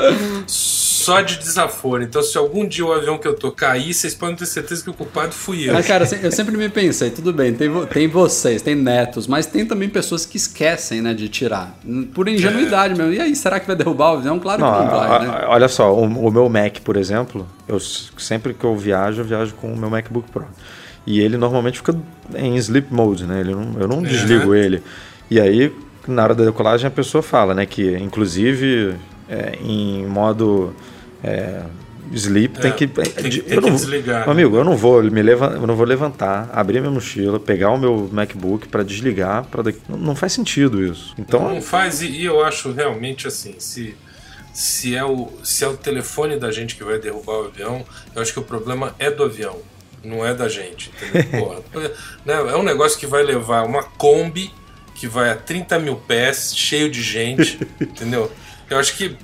só de desaforo. Então, se algum dia o avião que eu tô cair, vocês podem ter certeza que o culpado fui eu. Mas, cara, eu sempre me pensei, tudo bem, tem, tem vocês, tem netos, mas tem também pessoas que esquecem né, de tirar. Por ingenuidade é. mesmo. E aí, será que vai derrubar o avião? Claro não, que não vai. Né? Olha só, o, o meu Mac, por exemplo, eu sempre que eu viajo, eu viajo com o meu MacBook Pro. E ele normalmente fica em sleep mode, né? Ele não, eu não desligo ele. E aí, na hora da decolagem, a pessoa fala, né? Que inclusive é, em modo é, sleep é, tem que. Tem, tem eu que não, desligar. Né? Amigo, eu não vou me levantar, eu não vou levantar, abrir minha mochila, pegar o meu MacBook para desligar, para não faz sentido isso. Então não faz e eu acho realmente assim, se se é o se é o telefone da gente que vai derrubar o avião, eu acho que o problema é do avião não é da gente. *laughs* Porra, né? É um negócio que vai levar uma Kombi que vai a 30 mil pés, cheio de gente, *laughs* entendeu? Eu acho que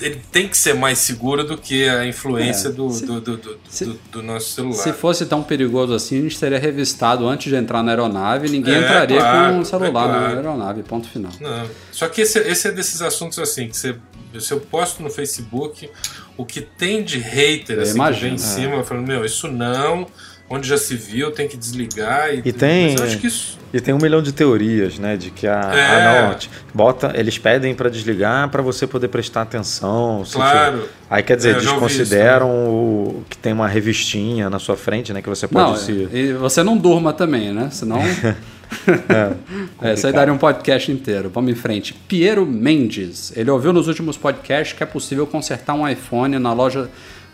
ele tem que ser mais seguro do que a influência é, do, se, do, do, se, do, nosso celular. Se fosse tão perigoso assim, a gente teria revistado antes de entrar na aeronave, ninguém é, entraria claro, com o celular é claro. na aeronave, ponto final. Não. Só que esse, esse é desses assuntos assim, que você, se eu posto no Facebook, o que tem de hater assim, que vem em cima, falando, meu, isso não onde já se viu, tem que desligar. E, E tem- Mas eu acho que isso. E tem um milhão de teorias, né? De que a, É. ah, não, t- bota, eles pedem para desligar para você poder prestar atenção. Claro. tiver- Aí quer dizer, É, eu já ouvi desconsideram o que tem uma revistinha na sua frente, né? Que você pode Não, se. e você não durma também, né? Senão. *laughs* *laughs* É, isso aí daria um podcast inteiro. Vamos em frente. Piero Mendes. Ele ouviu nos últimos podcasts que é possível consertar um iPhone na loja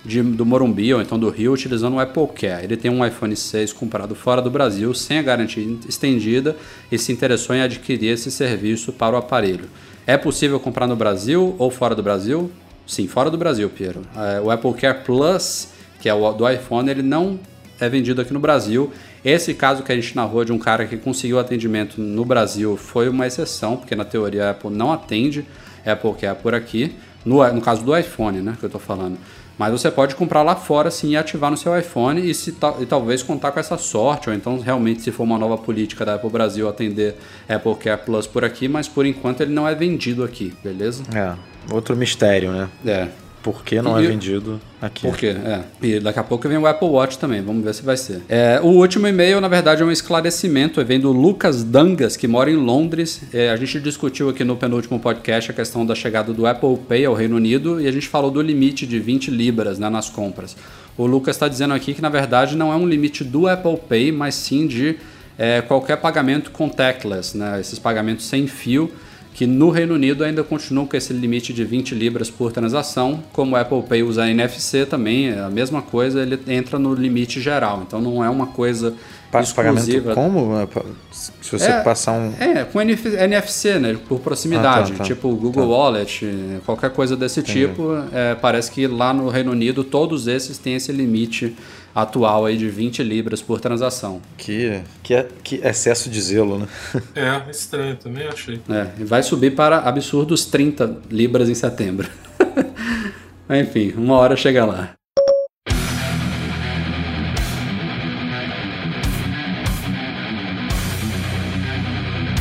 de- do Morumbi ou então do Rio utilizando o Apple Care. Ele tem um iPhone 6 comprado fora do Brasil, sem a garantia estendida, e se interessou em adquirir esse serviço para o aparelho. É possível comprar no Brasil ou fora do Brasil? Sim, fora do Brasil, Piero. É, o Apple Care Plus, que é o do iPhone, ele não é vendido aqui no Brasil. Esse caso que a gente narrou de um cara que conseguiu atendimento no Brasil foi uma exceção, porque na teoria a Apple não atende Apple Care por aqui, no, no caso do iPhone, né, que eu tô falando. Mas você pode comprar lá fora sim e ativar no seu iPhone e, se, e talvez contar com essa sorte, ou então realmente se for uma nova política da Apple Brasil atender Apple Care Plus por aqui, mas por enquanto ele não é vendido aqui, beleza? É, outro mistério, né? É, Por que não E- é vendido aqui? por quê? É. E daqui a pouco vem o Apple Watch também, vamos ver se vai ser. É, o último e-mail, na verdade, é um esclarecimento, vem do Lucas Dangas, que mora em Londres. É, a gente discutiu aqui no penúltimo podcast a questão da chegada do Apple Pay ao Reino Unido e a gente falou do limite de 20 libras né, nas compras. O Lucas está dizendo aqui que, na verdade, não é um limite do Apple Pay, mas sim de é, qualquer pagamento contactless, né, esses pagamentos sem fio que no Reino Unido ainda continuam com esse limite de 20 libras por transação. Como o Apple Pay usa NFC também, é a mesma coisa, ele entra no limite geral. Então não é uma coisa Pa- Pagamento exclusiva. como? É, pa- Se você É, passar um. É, com NF NFC, né? Por proximidade. Ah, tá, tá. tipo Google Wallet, qualquer coisa desse tipo. é, parece que lá no Reino Unido todos esses têm esse limite atual aí de 20 libras por transação. Que, que, é, que excesso de zelo, né? *laughs* É, estranho, também achei. É, e vai subir para absurdos 30 libras em setembro. *laughs* Enfim, uma hora chega lá.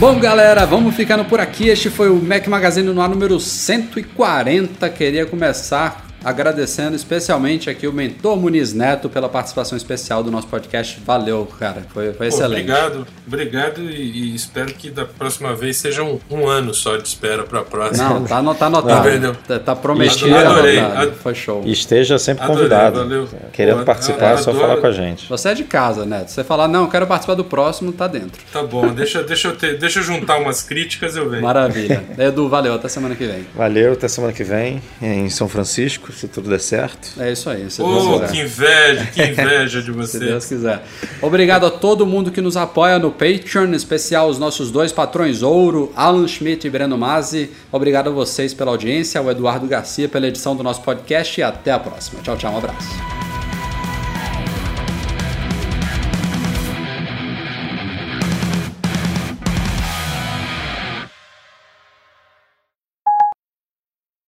Bom, galera, vamos ficando por aqui. Este foi o Mac Magazine no ar número 140. Queria começar agradecendo especialmente aqui o mentor Muniz Neto pela participação especial do nosso podcast. Valeu, cara. Foi, foi excelente. obrigado, obrigado e, e espero que da próxima vez seja um, um ano só de espera pra próxima. Não, tá, tá anotado. Não, tá, tá prometido. Adorei. anotado. Ad- Foi show. E esteja sempre Adorei, convidado. valeu. Querendo participar, é só falar com a gente. Você é de casa, Neto. Você falar, não, eu quero participar do próximo, tá dentro. Tá bom, deixa, deixa, eu ter, deixa eu juntar umas críticas eu venho. Maravilha. Edu, valeu. Até semana que vem. Valeu, até semana que vem em São Francisco, se tudo der certo. É isso aí. Se quiser. que inveja, que *laughs* inveja de Se Deus você. quiser. Obrigado a todo mundo que nos apoia no Patreon, em especial os nossos dois patrões ouro, Alan Schmidt e Breno Mazzi. Obrigado a vocês pela audiência, ao Eduardo Garcia pela edição do nosso podcast e até a próxima. Tchau, tchau. Um abraço.